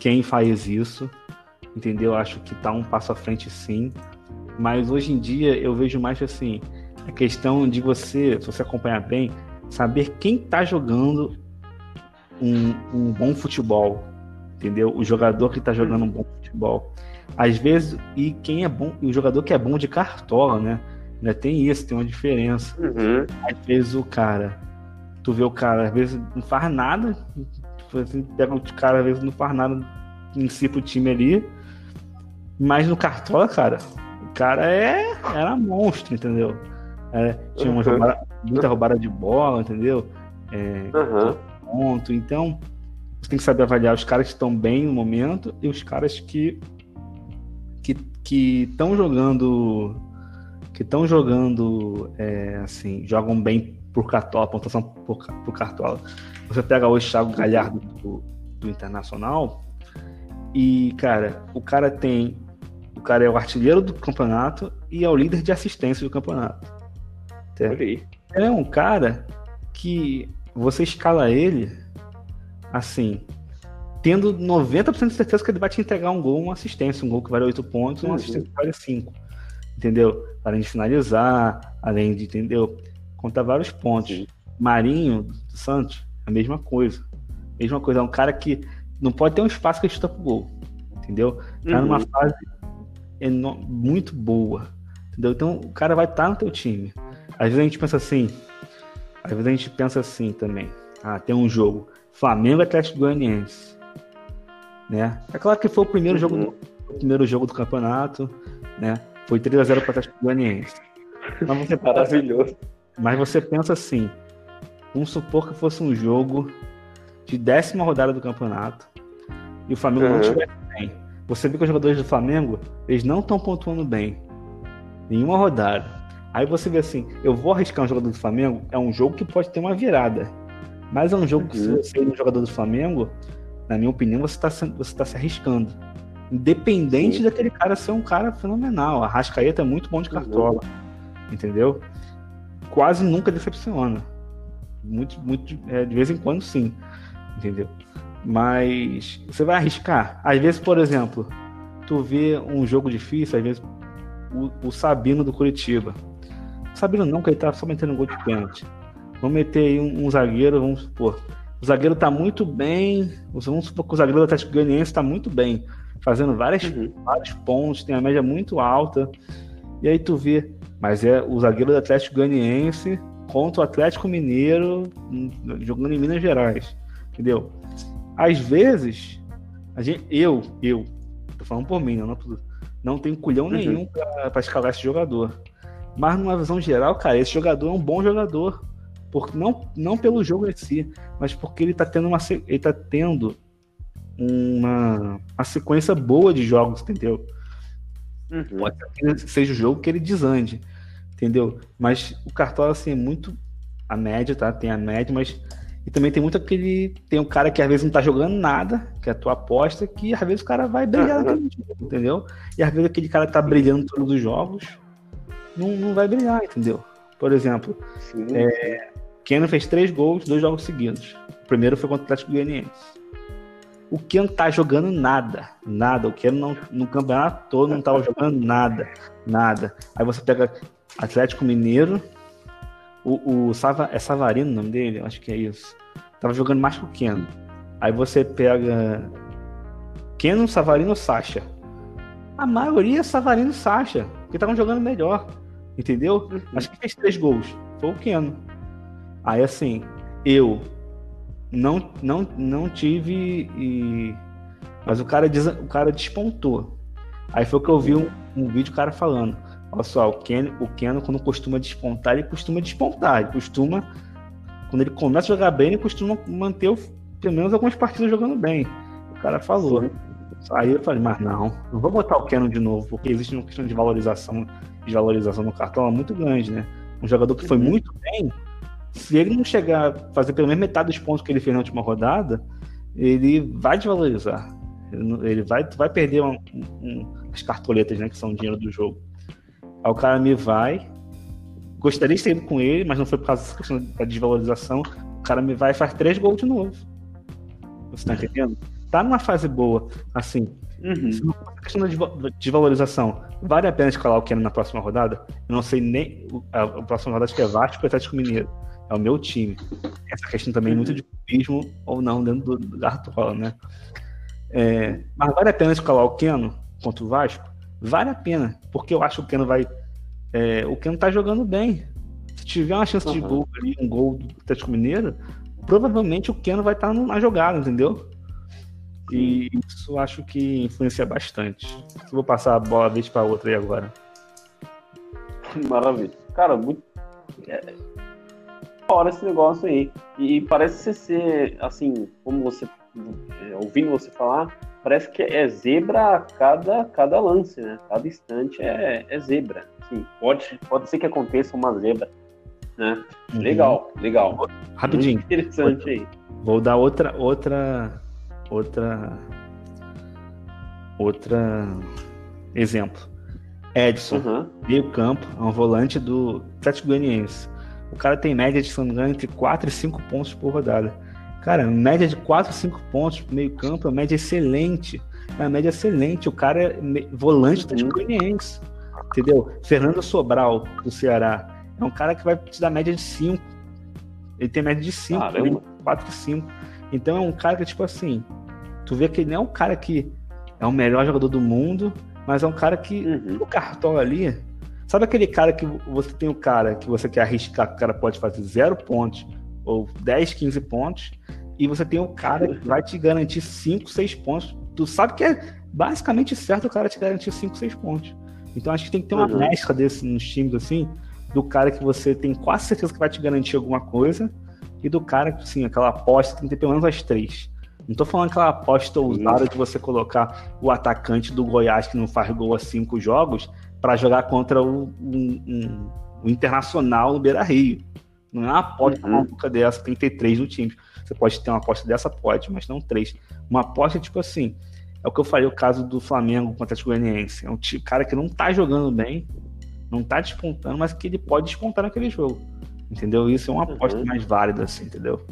quem faz isso, entendeu? Acho que tá um passo à frente sim. Mas hoje em dia eu vejo mais assim, a questão de você, se você acompanhar bem, saber quem tá jogando um, um bom futebol, entendeu? O jogador que tá jogando um bom futebol. Às vezes, e quem é bom, e o jogador que é bom de cartola, né? Ainda tem isso, tem uma diferença. Uhum. Às vezes o cara, tu vê o cara, às vezes não faz nada, assim, pega o cara, às vezes não faz nada em si pro time ali, mas no Cartola, cara, cara é, era monstro, entendeu? É, tinha uma roubada, muita roubada de bola, entendeu? É, Aham. ponto. Então, você tem que saber avaliar os caras que estão bem no momento e os caras que que estão jogando que estão jogando é, assim jogam bem por cartola pontuação por, por cartola você pega hoje o Thiago Galhardo do, do Internacional e cara o cara tem o cara é o artilheiro do campeonato e é o líder de assistência do campeonato certo? Ele é um cara que você escala ele assim, tendo 90% de certeza que ele vai te entregar um gol, uma assistência, um gol que vale 8 pontos, uma Uhum. assistência que vale 5. Entendeu? Além de finalizar, além de, entendeu? Contar vários pontos. Sim. Marinho do Santos, a mesma coisa. Mesma coisa, é um cara que não pode ter um espaço que ele chuta pro gol. Entendeu? Tá Uhum. numa fase muito boa. Entendeu? Então o cara vai estar no teu time. Às vezes a gente pensa assim. Às vezes a gente pensa assim também. Ah, tem um jogo. Flamengo e Atlético Goianiense. Né? É claro que foi o primeiro jogo do, o primeiro jogo do campeonato, né? Foi 3 a 0 para o Atlético Goianiense. Mas você, Maravilhoso. mas você pensa assim, vamos supor que fosse um jogo de décima rodada do campeonato e o Flamengo não Uhum. estivesse bem. Você vê que os jogadores do Flamengo, eles não estão pontuando bem. Nenhuma rodada. Aí você vê assim, eu vou arriscar um jogador do Flamengo, é um jogo que pode ter uma virada. Mas é um jogo que se Uhum. você é um jogador do Flamengo, na minha opinião, você está você tá se arriscando. Independente Sim. daquele cara ser um cara fenomenal. A Rascaeta é muito bom de Uhum. cartola. Entendeu? Quase nunca decepciona. Muito, muito, é, de vez em quando sim. Entendeu? Mas você vai arriscar. Às vezes, por exemplo, tu vê um jogo difícil, às vezes o, o Sabino do Curitiba. Sabino não, que ele tá só metendo um gol de pênalti. Vamos meter aí um, um zagueiro, vamos supor. O zagueiro tá muito bem. Vamos supor que o zagueiro do Atlético Goianiense tá muito bem. Fazendo várias, Uhum. vários pontos, tem uma média muito alta. E aí tu vê, mas é o zagueiro do Atlético Goianiense contra o Atlético Mineiro hum, jogando em Minas Gerais. Entendeu? Às vezes, a gente, eu, eu, tô falando por mim, não, não, não tenho culhão Uhum. nenhum pra, pra escalar esse jogador. Mas numa visão geral, cara, esse jogador é um bom jogador. Porque, não, não pelo jogo em si, mas porque ele tá tendo uma, ele tá tendo uma, uma sequência boa de jogos, entendeu? Uhum. Pode ser que seja o jogo que ele desande, entendeu? Mas o Cartola, assim, é muito a média, tá? Tem a média, mas. E também tem muito aquele. Tem um cara que às vezes não tá jogando nada, que é a tua aposta, que às vezes o cara vai brilhar naquele jogo, entendeu? E às vezes aquele cara que tá brilhando em todos os jogos não, não vai brilhar, entendeu? Por exemplo, Sim. Keno fez três gols, dois jogos seguidos. O primeiro foi contra o Atlético Goianiense. O Keno tá jogando nada, nada. O Keno não, no campeonato todo não tava jogando nada, nada. Aí você pega Atlético Mineiro, o, o Sava, é Savarino o nome dele? Acho que é isso. Tava jogando mais que o Keno. Aí você pega Keno, Savarino, Sacha. A maioria é Savarino e Sacha, que estavam jogando melhor. Entendeu? Uhum. Acho que fez três gols. Foi o Keno. Aí assim, eu não não não tive e mas o cara desa- o cara despontou. Aí foi que eu vi um, um vídeo do cara falando, olha só, o Keno, o Keno quando costuma despontar, ele costuma despontar, ele costuma quando ele começa a jogar bem, ele costuma manter o- pelo menos algumas partidas jogando bem. O cara falou. Sim. Aí eu falei, mas não, não vou botar o Keno de novo, porque existe uma questão de valorização, de valorização no cartão muito grande, né? Um jogador que foi Uhum. muito bem, se ele não chegar a fazer pelo menos metade dos pontos que ele fez na última rodada, ele vai desvalorizar. Ele vai, vai perder um- um- as cartoletas, né? Que são o dinheiro do jogo. Aí o cara me vai. Gostaria de ter ido com ele, mas não foi por causa dessa questão da desvalorização. O cara me vai e faz três gols de novo. Você tá entendendo? Tá numa fase boa. Assim, Uhum. se não for a questão da desva- desvalorização, vale a pena escalar o Keno na próxima rodada? Eu não sei nem. A, a próxima rodada acho que é Vasco e Atlético Mineiro. É o meu time. Essa questão também é muito de clubismo ou não dentro do, do Gartola, né? É, mas vale a pena escalar o Keno contra o Vasco? Vale a pena, porque eu acho que o Keno vai. é, o Keno tá jogando bem. Se tiver uma chance de Uhum. gol ali, um gol do Atlético Mineiro, provavelmente o Keno vai estar na jogada, entendeu? E isso acho que influencia bastante. Eu vou passar a bola vez para outra aí agora. Maravilha. Cara, muito. É... Hora esse negócio aí. E parece ser, assim, como você. É, ouvindo você falar, parece que é zebra a cada, cada lance, né? Cada instante é, é zebra. Sim, pode, pode ser que aconteça uma zebra. Né? Uhum. Legal, legal. Rapidinho. Muito interessante aí. Vou dar outra, outra, outra, outra exemplo. Edson, uhum. meio campo, é um volante do Atlético Goianiense. O cara tem média de, se não me engano, entre 4 e 5 pontos por rodada. Cara, média de 4 a 5 pontos pro meio campo é uma média excelente. É uma média excelente. O cara é volante Atlético Goianiense. Entendeu? Fernando Sobral, do Ceará. É um cara que vai te dar média de 5. Ele tem média de 5, 4 e 5. Então é um cara que, tipo assim, tu vê que ele não é um cara que é o melhor jogador do mundo, mas é um cara que uhum. o cartola ali. Sabe aquele cara que você tem o um cara que você quer arriscar que o cara pode fazer zero pontos ou 10, 15 pontos, e você tem o cara que vai te garantir 5, 6 pontos. Tu sabe que é basicamente certo o cara te garantir 5, 6 pontos. Então acho que tem que ter uma uhum. mescla desse nos times assim, do cara que você tem quase certeza que vai te garantir alguma coisa, e do cara que, assim, aquela aposta tem que ter pelo menos as três. Não tô falando aquela aposta ousada de você colocar o atacante do Goiás que não faz gol há cinco jogos para jogar contra o, um, um, o Internacional no Beira Rio. Não é uma aposta uhum. maluca dessa, tem que ter três no time. Você pode ter uma aposta dessa, pode, mas não três. Uma aposta, tipo assim, é o que eu falei o caso do Flamengo contra o Goianiense. É um cara que não tá jogando bem, não tá despontando, mas que ele pode despontar naquele jogo. Entendeu? Isso é uma aposta uhum. mais válida, assim, entendeu?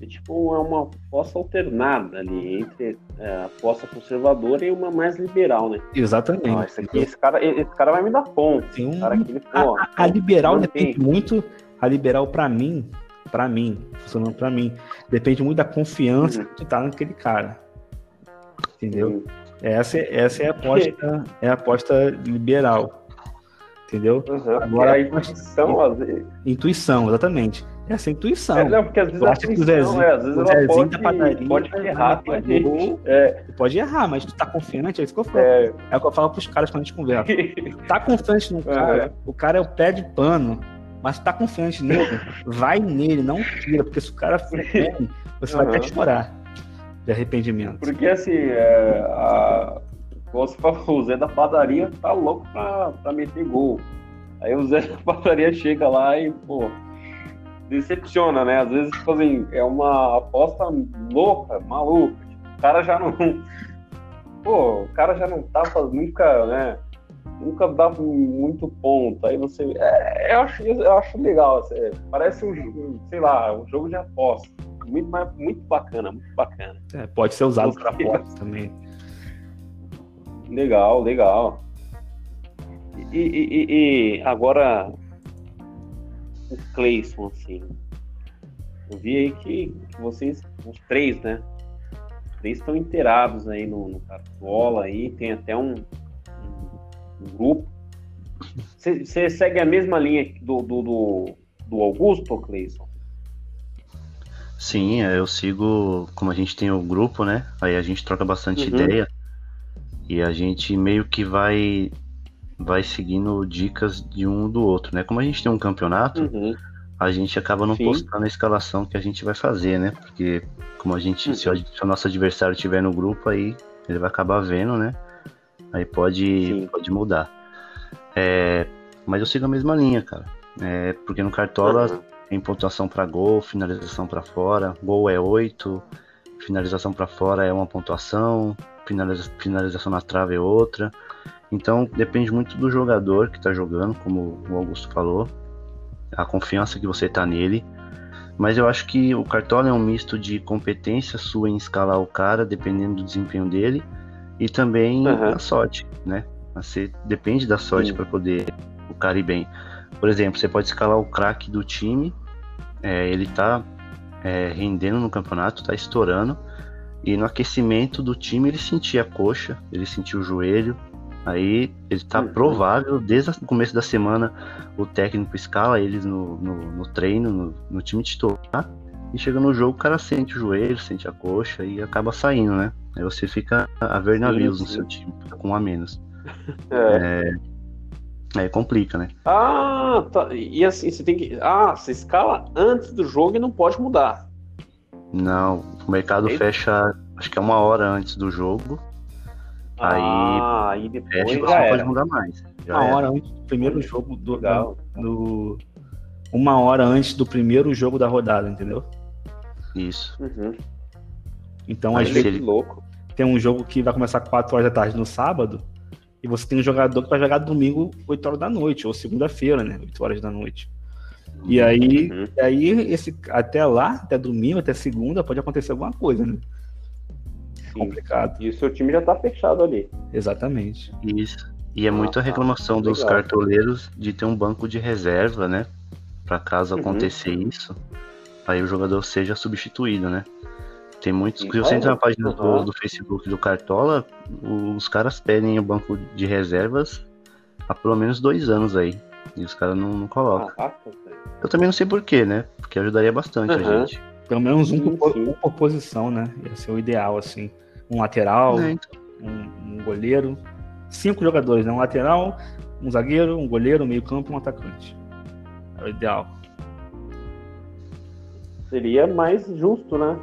É, tipo, é uma aposta alternada ali entre é, a aposta conservadora e uma mais liberal, né? Exatamente. Ah, esse, aqui, esse, cara, esse cara vai me dar ponto. Um... cara aqui, pô, a, a, liberal depende muito. A liberal, para mim, para mim, funcionando para mim, depende muito da confiança uhum. que tu tá naquele cara. Entendeu? Uhum. Essa, essa é a aposta, é a aposta liberal. Entendeu? Uhum. Agora, é a intuição, vezes. Intuição, exatamente. Essa é intuição. É, não, porque às vezes a intuição, Zezinho, é, às vezes ela pode, padaria, pode errar, pode, é. pode errar, mas tu tá confiante, é isso que eu falo. É, é o que eu falo pros caras quando a gente conversa. tá confiante no cara, o cara é o pé de pano, mas tu tá confiante nele, vai nele, não tira, porque se o cara for bem, você uhum. vai até chorar de arrependimento. Porque assim, é, a, como você falou, o Zé da padaria tá louco pra, pra meter gol. Aí o Zé da padaria chega lá e, pô, decepciona, né? Às vezes, tipo assim, é uma aposta louca, maluca. O cara já não. Pô, o cara já não tá nunca, né? Nunca dá muito ponto. Aí você. É, eu, acho, eu acho legal. Assim, parece um, sei lá, um jogo de aposta. Muito, muito bacana, muito bacana. É, pode ser usado para apostas também. Legal, legal. E, e, e, agora o Cleison, assim. Eu vi aí que, que, vocês, os três, né? Os três estão inteirados aí no, no Cartola aí, tem até um, um, um grupo. Você segue a mesma linha do, do, do, do Augusto, Cleison? Sim, eu sigo, como a gente tem o grupo, né? Aí a gente troca bastante uhum. ideia. E a gente meio que vai vai seguindo dicas de um do outro, né? Como a gente tem um campeonato, uhum. a gente acaba não Sim. postando a escalação que a gente vai fazer, né? Porque como a gente, uhum. se, o, se, o, nosso adversário estiver no grupo, aí ele vai acabar vendo, né? Aí pode, pode mudar. É, mas eu sigo a mesma linha, cara. É, porque no Cartola uhum. tem pontuação para gol, finalização para fora. Gol é 8, finalização para fora é uma pontuação, finaliza, finalização na trave é outra. Então depende muito do jogador que está jogando, como o Augusto falou, a confiança que você está nele. Mas eu acho que o Cartola é um misto de competência sua em escalar o cara, dependendo do desempenho dele, e também uhum. sorte, né? Você depende da sorte para poder o cara ir bem. Por exemplo, você pode escalar o craque do time, é, ele está é, rendendo no campeonato, está estourando, e no aquecimento do time ele sentia a coxa, ele sentia o joelho, Aí ele tá uhum. provável, desde o começo da semana, o técnico escala eles no, no, no treino, no, no, time titular, e chega no jogo, o cara sente o joelho, sente a coxa e acaba saindo, né? Aí você fica a ver navios no seu time, com um a menos. É. É, Aí complica, né? Ah, tá. E assim, você tem que. Ah, você escala antes do jogo e não pode mudar. Não, o mercado Eita. fecha, acho que é uma hora antes do jogo. Aí ah, aí depois fecha e já você não era. pode mudar mais. Já Uma era. hora antes do primeiro jogo do, Legal. do- Uma hora antes do primeiro jogo da rodada, entendeu? Isso. Uhum. Então, Aí às vezes, ele- louco. tem um jogo que vai começar 4 horas da tarde no sábado, e você tem um jogador que vai jogar domingo 8 horas da noite, ou segunda-feira, né? 8 horas da noite. E aí, Uhum. e aí esse, até lá, até domingo, até segunda, pode acontecer alguma coisa, né? Sim. Complicado. E o seu time já tá fechado ali. Exatamente. Isso. E é Ah, muita tá. reclamação dos Legal. cartoleiros de ter um banco de reserva, né? Pra caso Uhum. acontecer isso, aí o jogador seja substituído, né? Tem muitos. Se você entra na página Uhum. do, do Facebook do Cartola, os caras pedem o banco de reservas há pelo menos dois anos aí. E os caras não, não colocam. Caraca, velho. Eu também não sei porquê, né? Porque ajudaria bastante a Uhum. gente. Pelo menos um, Sim, por, sim. um por posição, né? Ia ser o ideal, assim. Um lateral, É, então, um, um goleiro. Cinco jogadores, né? Um lateral, um zagueiro, um goleiro, um meio-campo e um atacante. É o ideal. Seria mais justo, né?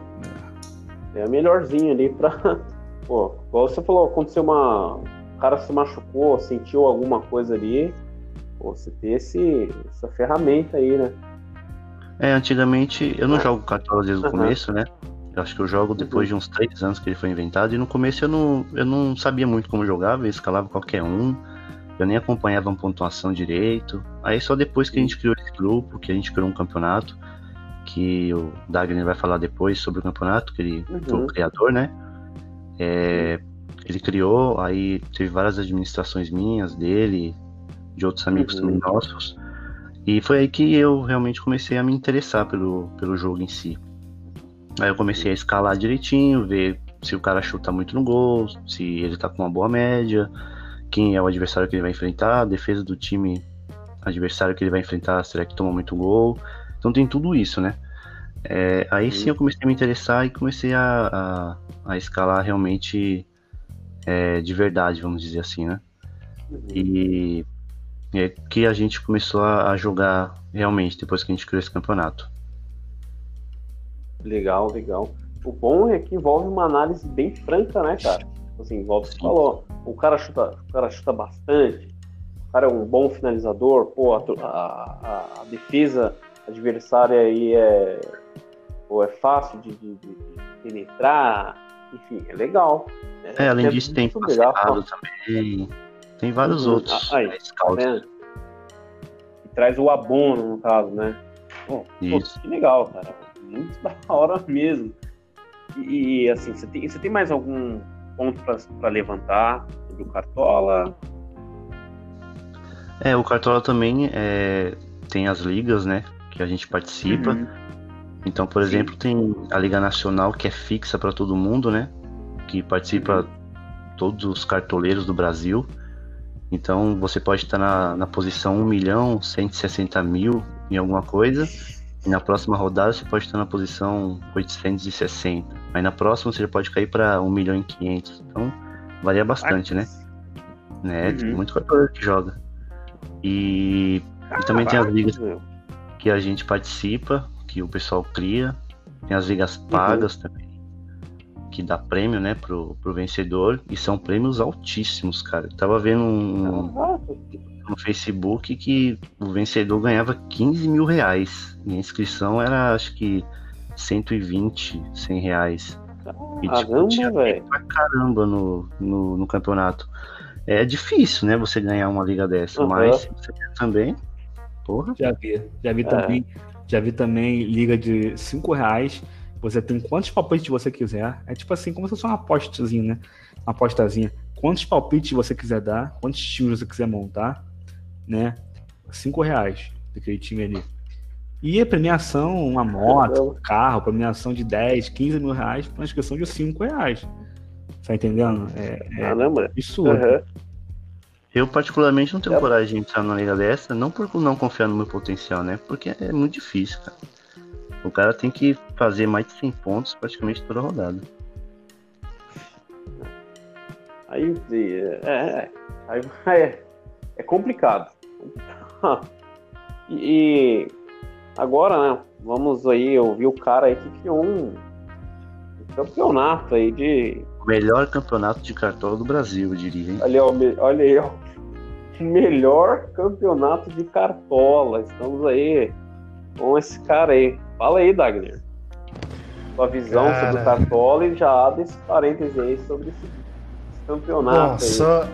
É a melhorzinho ali pra. Pô, igual você falou, aconteceu uma. O cara se machucou, sentiu alguma coisa ali. Pô, você ter esse, essa ferramenta aí, né? É, antigamente eu não jogo Cartola desde o começo, né? Eu acho que eu jogo depois de uns três anos que ele foi inventado. E no começo eu não, eu não sabia muito como jogava, eu escalava qualquer um. Eu nem acompanhava a pontuação direito. Aí só depois que a gente criou esse grupo, que a gente criou um campeonato, que o Dagner vai falar depois sobre o campeonato, que ele Uhum. foi o criador, né? É, ele criou, aí teve várias administrações minhas, dele, de outros amigos Uhum. também nossos. E foi aí que eu realmente comecei a me interessar pelo, pelo jogo em si. Aí eu comecei a escalar direitinho, ver se o cara chuta muito no gol, se ele tá com uma boa média, quem é o adversário que ele vai enfrentar, a defesa do time adversário que ele vai enfrentar, será que toma muito gol? Então tem tudo isso, né? É, aí sim eu comecei a me interessar e comecei a, a, a escalar realmente é, de verdade, vamos dizer assim, né? Uhum. E, e é que a gente começou a, a jogar realmente depois que a gente criou esse campeonato. Legal, legal. O bom é que envolve uma análise bem franca, né, cara? Assim, igual você falou, o cara chuta, o cara chuta bastante, o cara é um bom finalizador, pô, a, a- a- defesa adversária aí é, pô, é fácil de, de- de penetrar, enfim, é legal. É, além é disso tem legal, também, tem vários Uhum. outros aí, Tá scouts. vendo? E traz o abono, no caso, né? Pô, que legal, cara. Muito da hora mesmo. E, e, assim, você tem, você tem mais algum ponto para levantar sobre o Cartola? É, o Cartola também é, tem as ligas, né? Que a gente participa. Uhum. Então, por Sim. exemplo, tem a Liga Nacional que é fixa para todo mundo, né? Que participa Uhum. todos os cartoleiros do Brasil. Então, você pode estar na, na posição 1 milhão 160 mil em alguma coisa. E na próxima rodada você pode estar na posição 860. Aí na próxima você pode cair para 1 milhão e 500. Então, varia bastante, né? né? Tem Uhum. muito cartoleiro que joga. E, e também tem as ligas meu. que a gente participa, que o pessoal cria. Tem as ligas pagas também, que dá prêmio, né, pro, pro vencedor. E são prêmios altíssimos, cara. Eu tava vendo um, no Facebook que o vencedor ganhava 15 mil reais. E a inscrição era, acho que, 120, 100 reais. E, tipo, tinha Caramba, velho. pra caramba no, no, no campeonato. É difícil, né, você ganhar uma liga dessa, Uhum. mas se você quer também, porra. Já vi. Já vi É. também. Já vi também liga de 5 reais. Você tem quantos palpites você quiser. É tipo assim, como se fosse uma apostazinha, né? Uma apostazinha. Quantos palpites você quiser dar, quantos times você quiser montar, né? 5 reais daquele time ali. E a premiação, uma moto, um carro, premiação de 10, 15 mil reais, para inscrição de 5 reais. Tá entendendo? É, é absurdo. Uhum. Eu, particularmente, não tenho É. coragem de entrar numa liga dessa, não por não confiar no meu potencial, né? Porque é muito difícil, cara. O cara tem que fazer mais de 100 pontos praticamente toda rodada. Aí, é, é, aí é, é complicado. e, agora, né? Vamos aí ouvir o cara aí que criou um, um campeonato aí de. Melhor campeonato de cartola do Brasil, eu diria. Hein? Olha, olha aí, ó. Melhor campeonato de cartola. Estamos aí com esse cara aí. Fala aí, Dagner. Sua visão cara... sobre o cartola e já abre esse parêntese aí sobre esse, campeonato. Bom, só,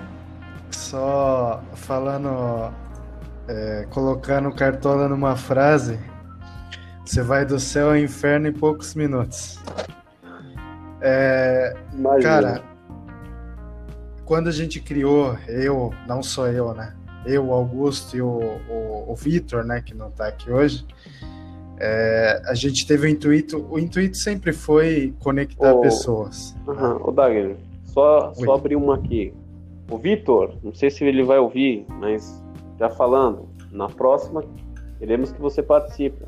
só falando, é, colocando cartola numa frase você vai do céu ao inferno em poucos minutos. É, cara, quando a gente criou, eu, não só eu, né? Eu, o Augusto e o, o, o Vitor, né, que não está aqui hoje, é, a gente teve o intuito, o intuito sempre foi conectar pessoas. Uhum. O Dagner, só, só abrir uma aqui. O Vitor, não sei se ele vai ouvir, mas já falando, na próxima queremos que você participe.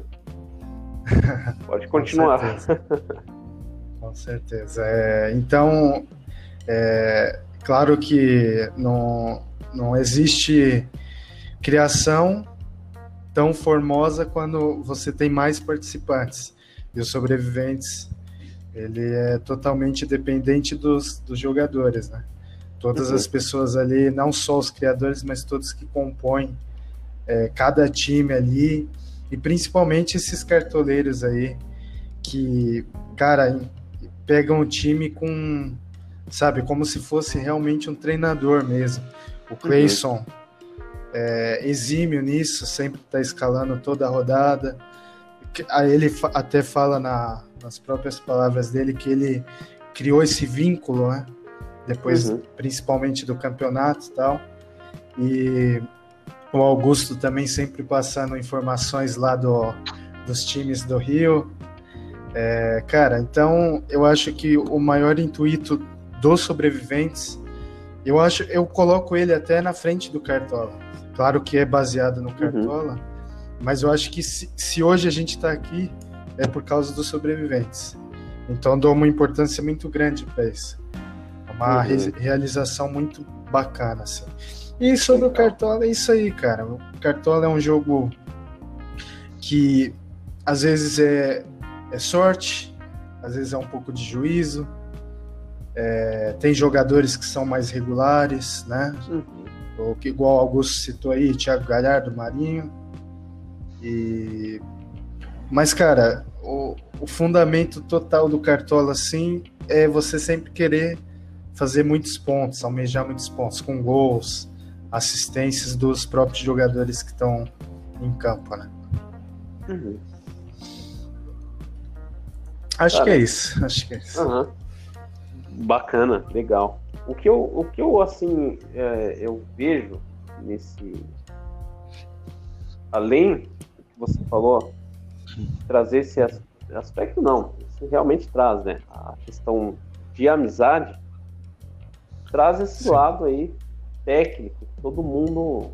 Pode continuar. Com certeza. Com certeza. É, então, é, claro que não, não existe criação tão formosa quando você tem mais participantes. E os sobreviventes, ele é totalmente dependente dos, dos jogadores, né? Todas uhum. as pessoas ali, não só os criadores, mas todos que compõem é, cada time ali, e principalmente esses cartoleiros aí que, cara, pegam o time com, sabe, como se fosse realmente um treinador mesmo. O. Clayson uhum. É exímio nisso, sempre está escalando toda a rodada. Aí ele até fala na, nas próprias palavras dele que ele criou esse vínculo, né? Depois, uhum. principalmente do campeonato e tal. E o Augusto também sempre passando informações lá do, dos times do Rio. É, cara, então eu acho que o maior intuito dos sobreviventes, eu acho, eu coloco ele até na frente do Cartola. Claro que é baseado no uhum. Cartola, uhum. mas eu acho que se, se hoje a gente está aqui é por causa dos sobreviventes. Então dou uma importância muito grande para isso. É uma uhum. re realização muito bacana, assim. E sobre o Cartola é isso aí, cara. O Cartola é um jogo que às vezes é, é sorte, às vezes é um pouco de juízo. É, tem jogadores que são mais regulares, né? Uhum. Que, igual o Augusto citou aí, Thiago Galhardo, Marinho. E... Mas, cara, o, o fundamento total do Cartola, assim, é você sempre querer fazer muitos pontos, almejar muitos pontos, com gols, assistências dos próprios jogadores que estão em campo, né? Uhum. Acho Cara, que é isso. Acho que é isso. Uhum. Bacana, legal. O que eu, o que eu assim, é, eu vejo nesse. Além do que você falou, trazer esse aspecto, não. Isso realmente traz, né? A questão de amizade traz esse Sim. lado aí técnico todo mundo,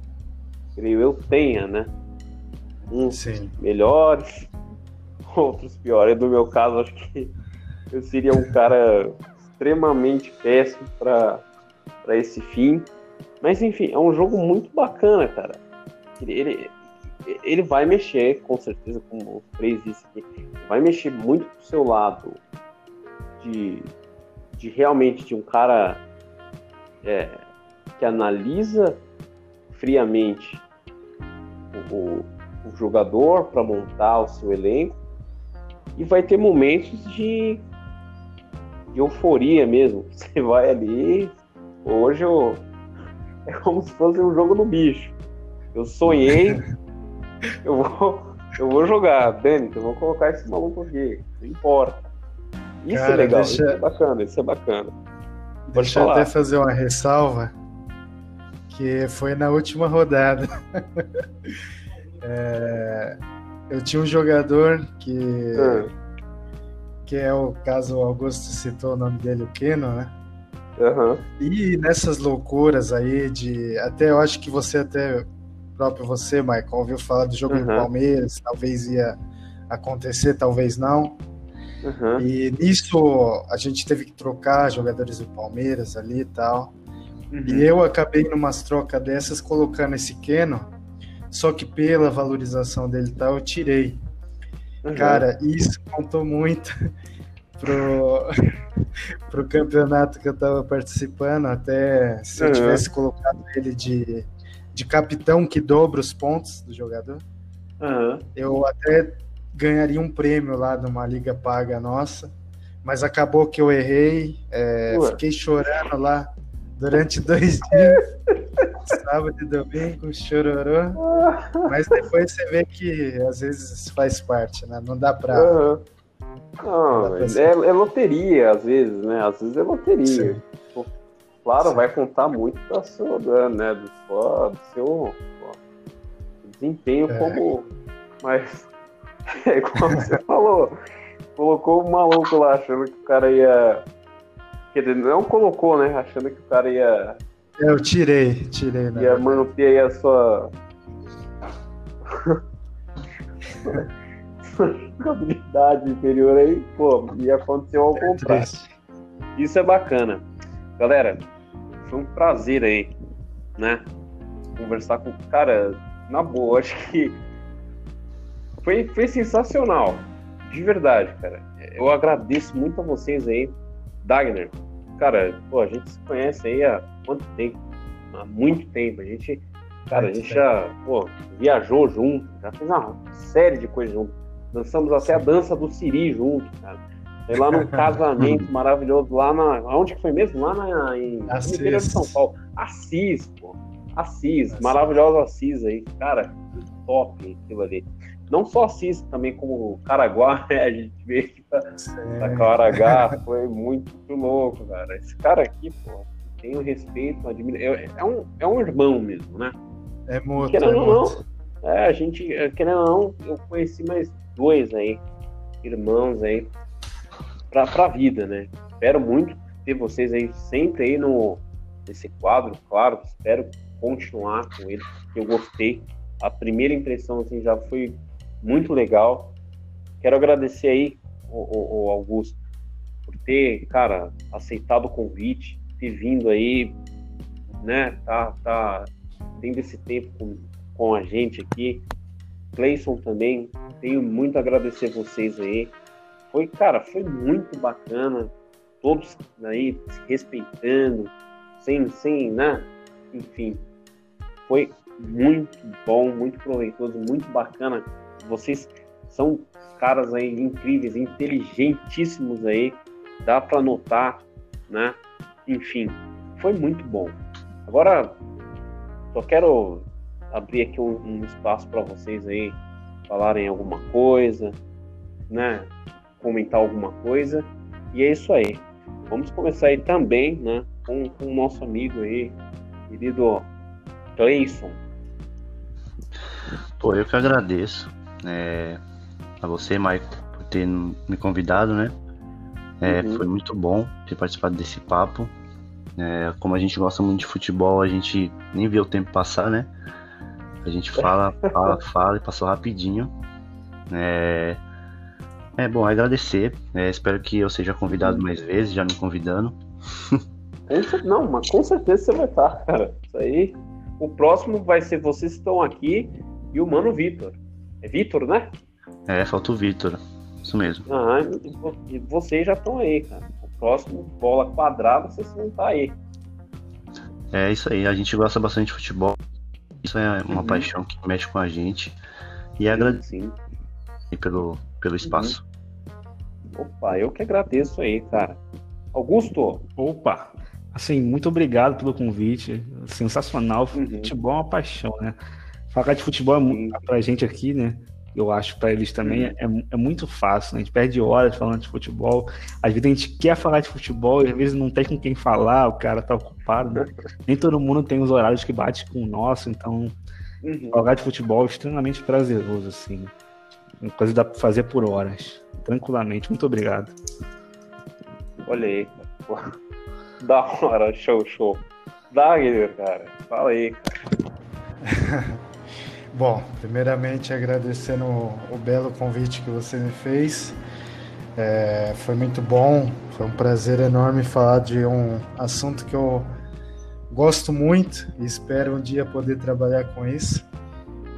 creio eu, tenha, né? Uns Sim. melhores, outros piores. No meu caso, acho que eu seria um cara extremamente péssimo para esse fim. Mas enfim, é um jogo muito bacana, cara. Ele, ele, vai mexer, com certeza, como o Freire disse aqui, vai mexer muito pro seu lado de, de realmente de um cara é, que analisa friamente o, o jogador para montar o seu elenco e vai ter momentos de, de euforia mesmo. Você vai ali, hoje eu, é como se fosse um jogo no bicho. Eu sonhei, eu vou, eu vou jogar, Dani, eu vou colocar esse maluco aqui, não importa. Isso é Cara, é legal, deixa... isso é bacana, isso é bacana. Pode Deixa falar. eu até fazer uma ressalva que foi na última rodada. é, eu tinha um jogador que, é. Que é o caso o Augusto citou o nome dele, o Keno, né? Uhum. E nessas loucuras aí de. Até eu acho que você até próprio você, Michael, ouviu falar do jogo uhum. do Palmeiras, talvez ia acontecer, talvez não. Uhum. E nisso a gente teve que trocar jogadores do Palmeiras ali e tal. Uhum. E eu acabei numas trocas dessas colocando esse Keno só que pela valorização dele tal, eu tirei. Uhum. Cara, isso contou muito pro, pro campeonato que eu tava participando, até se eu uhum. tivesse colocado ele de, de capitão que dobra os pontos do jogador, uhum. eu até ganharia um prêmio lá numa liga paga nossa, mas acabou que eu errei, é, fiquei chorando lá durante dois dias, sábado e domingo, chororô, mas depois você vê que às vezes faz parte, né? Não dá pra... Uhum. Não, é, é, loteria, às vezes, né? Às vezes é loteria. Sim. Claro, Sim. vai contar muito da sua, né? Do, sua, do seu desempenho é. como. Mas é como você falou. Colocou o maluco lá achando que o cara ia. Quer dizer, não colocou, né? Achando que o cara ia. Eu tirei, tirei, né? Ia manter aí a sua. habilidade inferior aí, pô, e aconteceu ao é contrário. Isso é bacana. Galera, foi um prazer aí, né? Conversar com o cara, na boa, acho que foi, foi sensacional. De verdade, cara. Eu agradeço muito a vocês aí. Dagner, cara, pô, a gente se conhece aí há quanto tempo? Há muito tempo. A gente, cara, a gente já, pô, viajou junto, já fez uma série de coisas junto Dançamos até a dança do Siri junto, cara. Foi lá num casamento maravilhoso, lá na. Onde que foi mesmo? Lá na, em, Assis. interior de São Paulo. Assis, pô. Assis, Assis. maravilhosa Assis aí. Cara, top aquilo ali. Não só Assis, também como Caraguá, né? A gente vê que tá, tá Caraguá foi muito louco, cara. Esse cara aqui, pô, tem um respeito, admiro. É, é, um, é um irmão mesmo, né? É muito. Querendo é ou não, é, a gente, querendo ou não, eu conheci mais dois aí, irmãos aí, pra, pra vida, né? Espero muito ter vocês aí sempre aí no, nesse quadro, claro, espero continuar com ele, porque eu gostei. A primeira impressão assim, já foi muito legal. Quero agradecer aí o, o, Augusto por ter, cara, aceitado o convite, ter vindo aí, né? Tá, tá tendo esse tempo com, com a gente aqui. Cleison também, tenho muito a agradecer vocês aí. Foi, cara, foi muito bacana. Todos aí se respeitando, sem, sem, né? Enfim, foi muito bom, muito proveitoso, muito bacana. Vocês são caras aí incríveis, inteligentíssimos aí. Dá para notar, né? Enfim, foi muito bom. Agora, só quero abrir aqui um, um espaço para vocês aí falarem alguma coisa, né? Comentar alguma coisa. E é isso aí. Vamos começar aí também, né? Com, com o nosso amigo aí, querido Cleison. Pô, eu que agradeço é, a você, Maico, por ter me convidado, né? É, uhum. Foi muito bom ter participado desse papo. É, como a gente gosta muito de futebol, a gente nem vê o tempo passar, né? A gente fala, fala, fala e passou rapidinho. É, é bom agradecer. É, espero que eu seja convidado mais vezes, já me convidando. Não, mas com certeza você vai estar, cara. Isso aí. O próximo vai ser vocês que estão aqui e o mano Vitor. É Vitor, né? É, falta o Vitor. Isso mesmo. Ah, e vocês já estão aí, cara. O próximo, bola quadrada, vocês vão estar aí. É isso aí. A gente gosta bastante de futebol. Isso é uma uhum. paixão que mexe com a gente. E agradeço pelo, pelo espaço. Uhum. Opa, eu que agradeço aí, cara. Augusto? Opa! Assim, muito obrigado pelo convite. Sensacional. Uhum. Futebol é uma paixão, né? Falar de futebol é muito pra gente aqui, né? eu acho, para eles também, é, é, muito fácil. Né? A gente perde horas falando de futebol. Às vezes a gente quer falar de futebol e às vezes não tem com quem falar, o cara tá ocupado. Né? Nem todo mundo tem os horários que bate com o nosso, então uhum. falar de futebol é extremamente prazeroso, assim. Uma coisa dá pra fazer por horas, tranquilamente. Muito obrigado. Olha aí, cara. Da hora, show, show. Dá, cara. Fala aí, cara. Bom, primeiramente agradecendo o, belo convite que você me fez. É, foi muito bom, foi um prazer enorme falar de um assunto que eu gosto muito e espero um dia poder trabalhar com isso.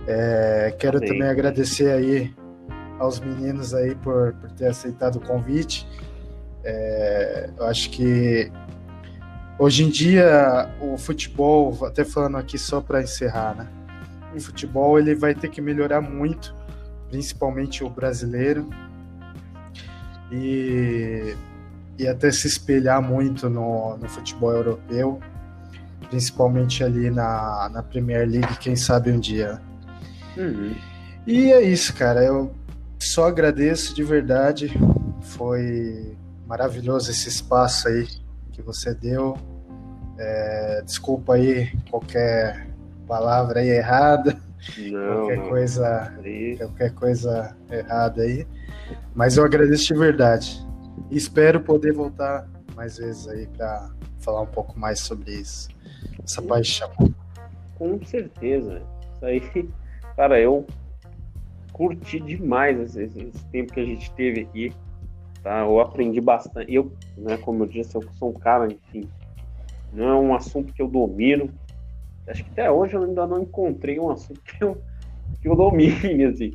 É, quero Amém. também agradecer aí aos meninos aí por, por ter aceitado o convite. É, eu acho que hoje em dia o futebol, até falando aqui só para encerrar, né? O futebol ele vai ter que melhorar muito, principalmente o brasileiro, e, e até se espelhar muito no, no futebol europeu, principalmente ali na, na Premier League, quem sabe um dia. Uhum. E é isso, cara. Eu só agradeço de verdade. Foi maravilhoso esse espaço aí que você deu. É, desculpa aí qualquer palavra aí errada, não, qualquer não. coisa, qualquer coisa errada aí. Mas eu agradeço de verdade. E espero poder voltar mais vezes aí para falar um pouco mais sobre isso, essa paixão. Com certeza. Isso aí, cara, eu curti demais esse, esse, tempo que a gente teve aqui. Tá? Eu aprendi bastante. Eu, né, como eu disse, eu sou um cara, enfim, não é um assunto que eu domino. Acho que até hoje eu ainda não encontrei um assunto que eu, que eu domine, assim.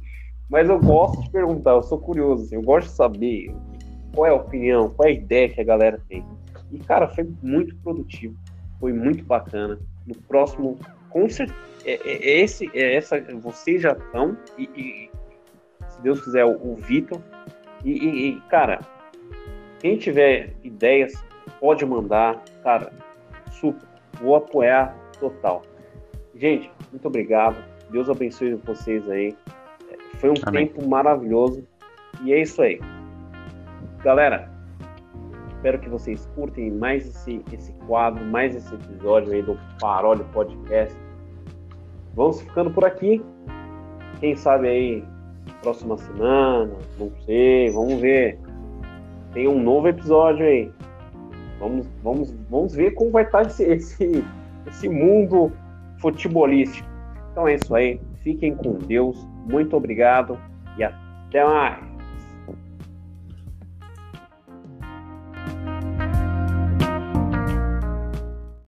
Mas eu gosto de perguntar, eu sou curioso, assim, eu gosto de saber qual é a opinião, qual é a ideia que a galera tem. E, cara, foi muito produtivo, foi muito bacana. No próximo, com certeza, é, é, é esse, é essa, vocês já estão, e, e, se Deus quiser, o, o Vitor. E, e, e, cara, quem tiver ideias, pode mandar, cara, super, vou apoiar total. Gente, muito obrigado. Deus abençoe vocês aí. Foi um Amém. tempo maravilhoso. E é isso aí. Galera, espero que vocês curtem mais esse, esse quadro, mais esse episódio aí do Parole Podcast. Vamos ficando por aqui. Quem sabe aí, próxima semana, não sei, vamos ver. Tem um novo episódio aí. Vamos, vamos, vamos ver como vai estar esse, esse, esse mundo futebolístico. Então é isso aí. Fiquem com Deus. Muito obrigado e até mais.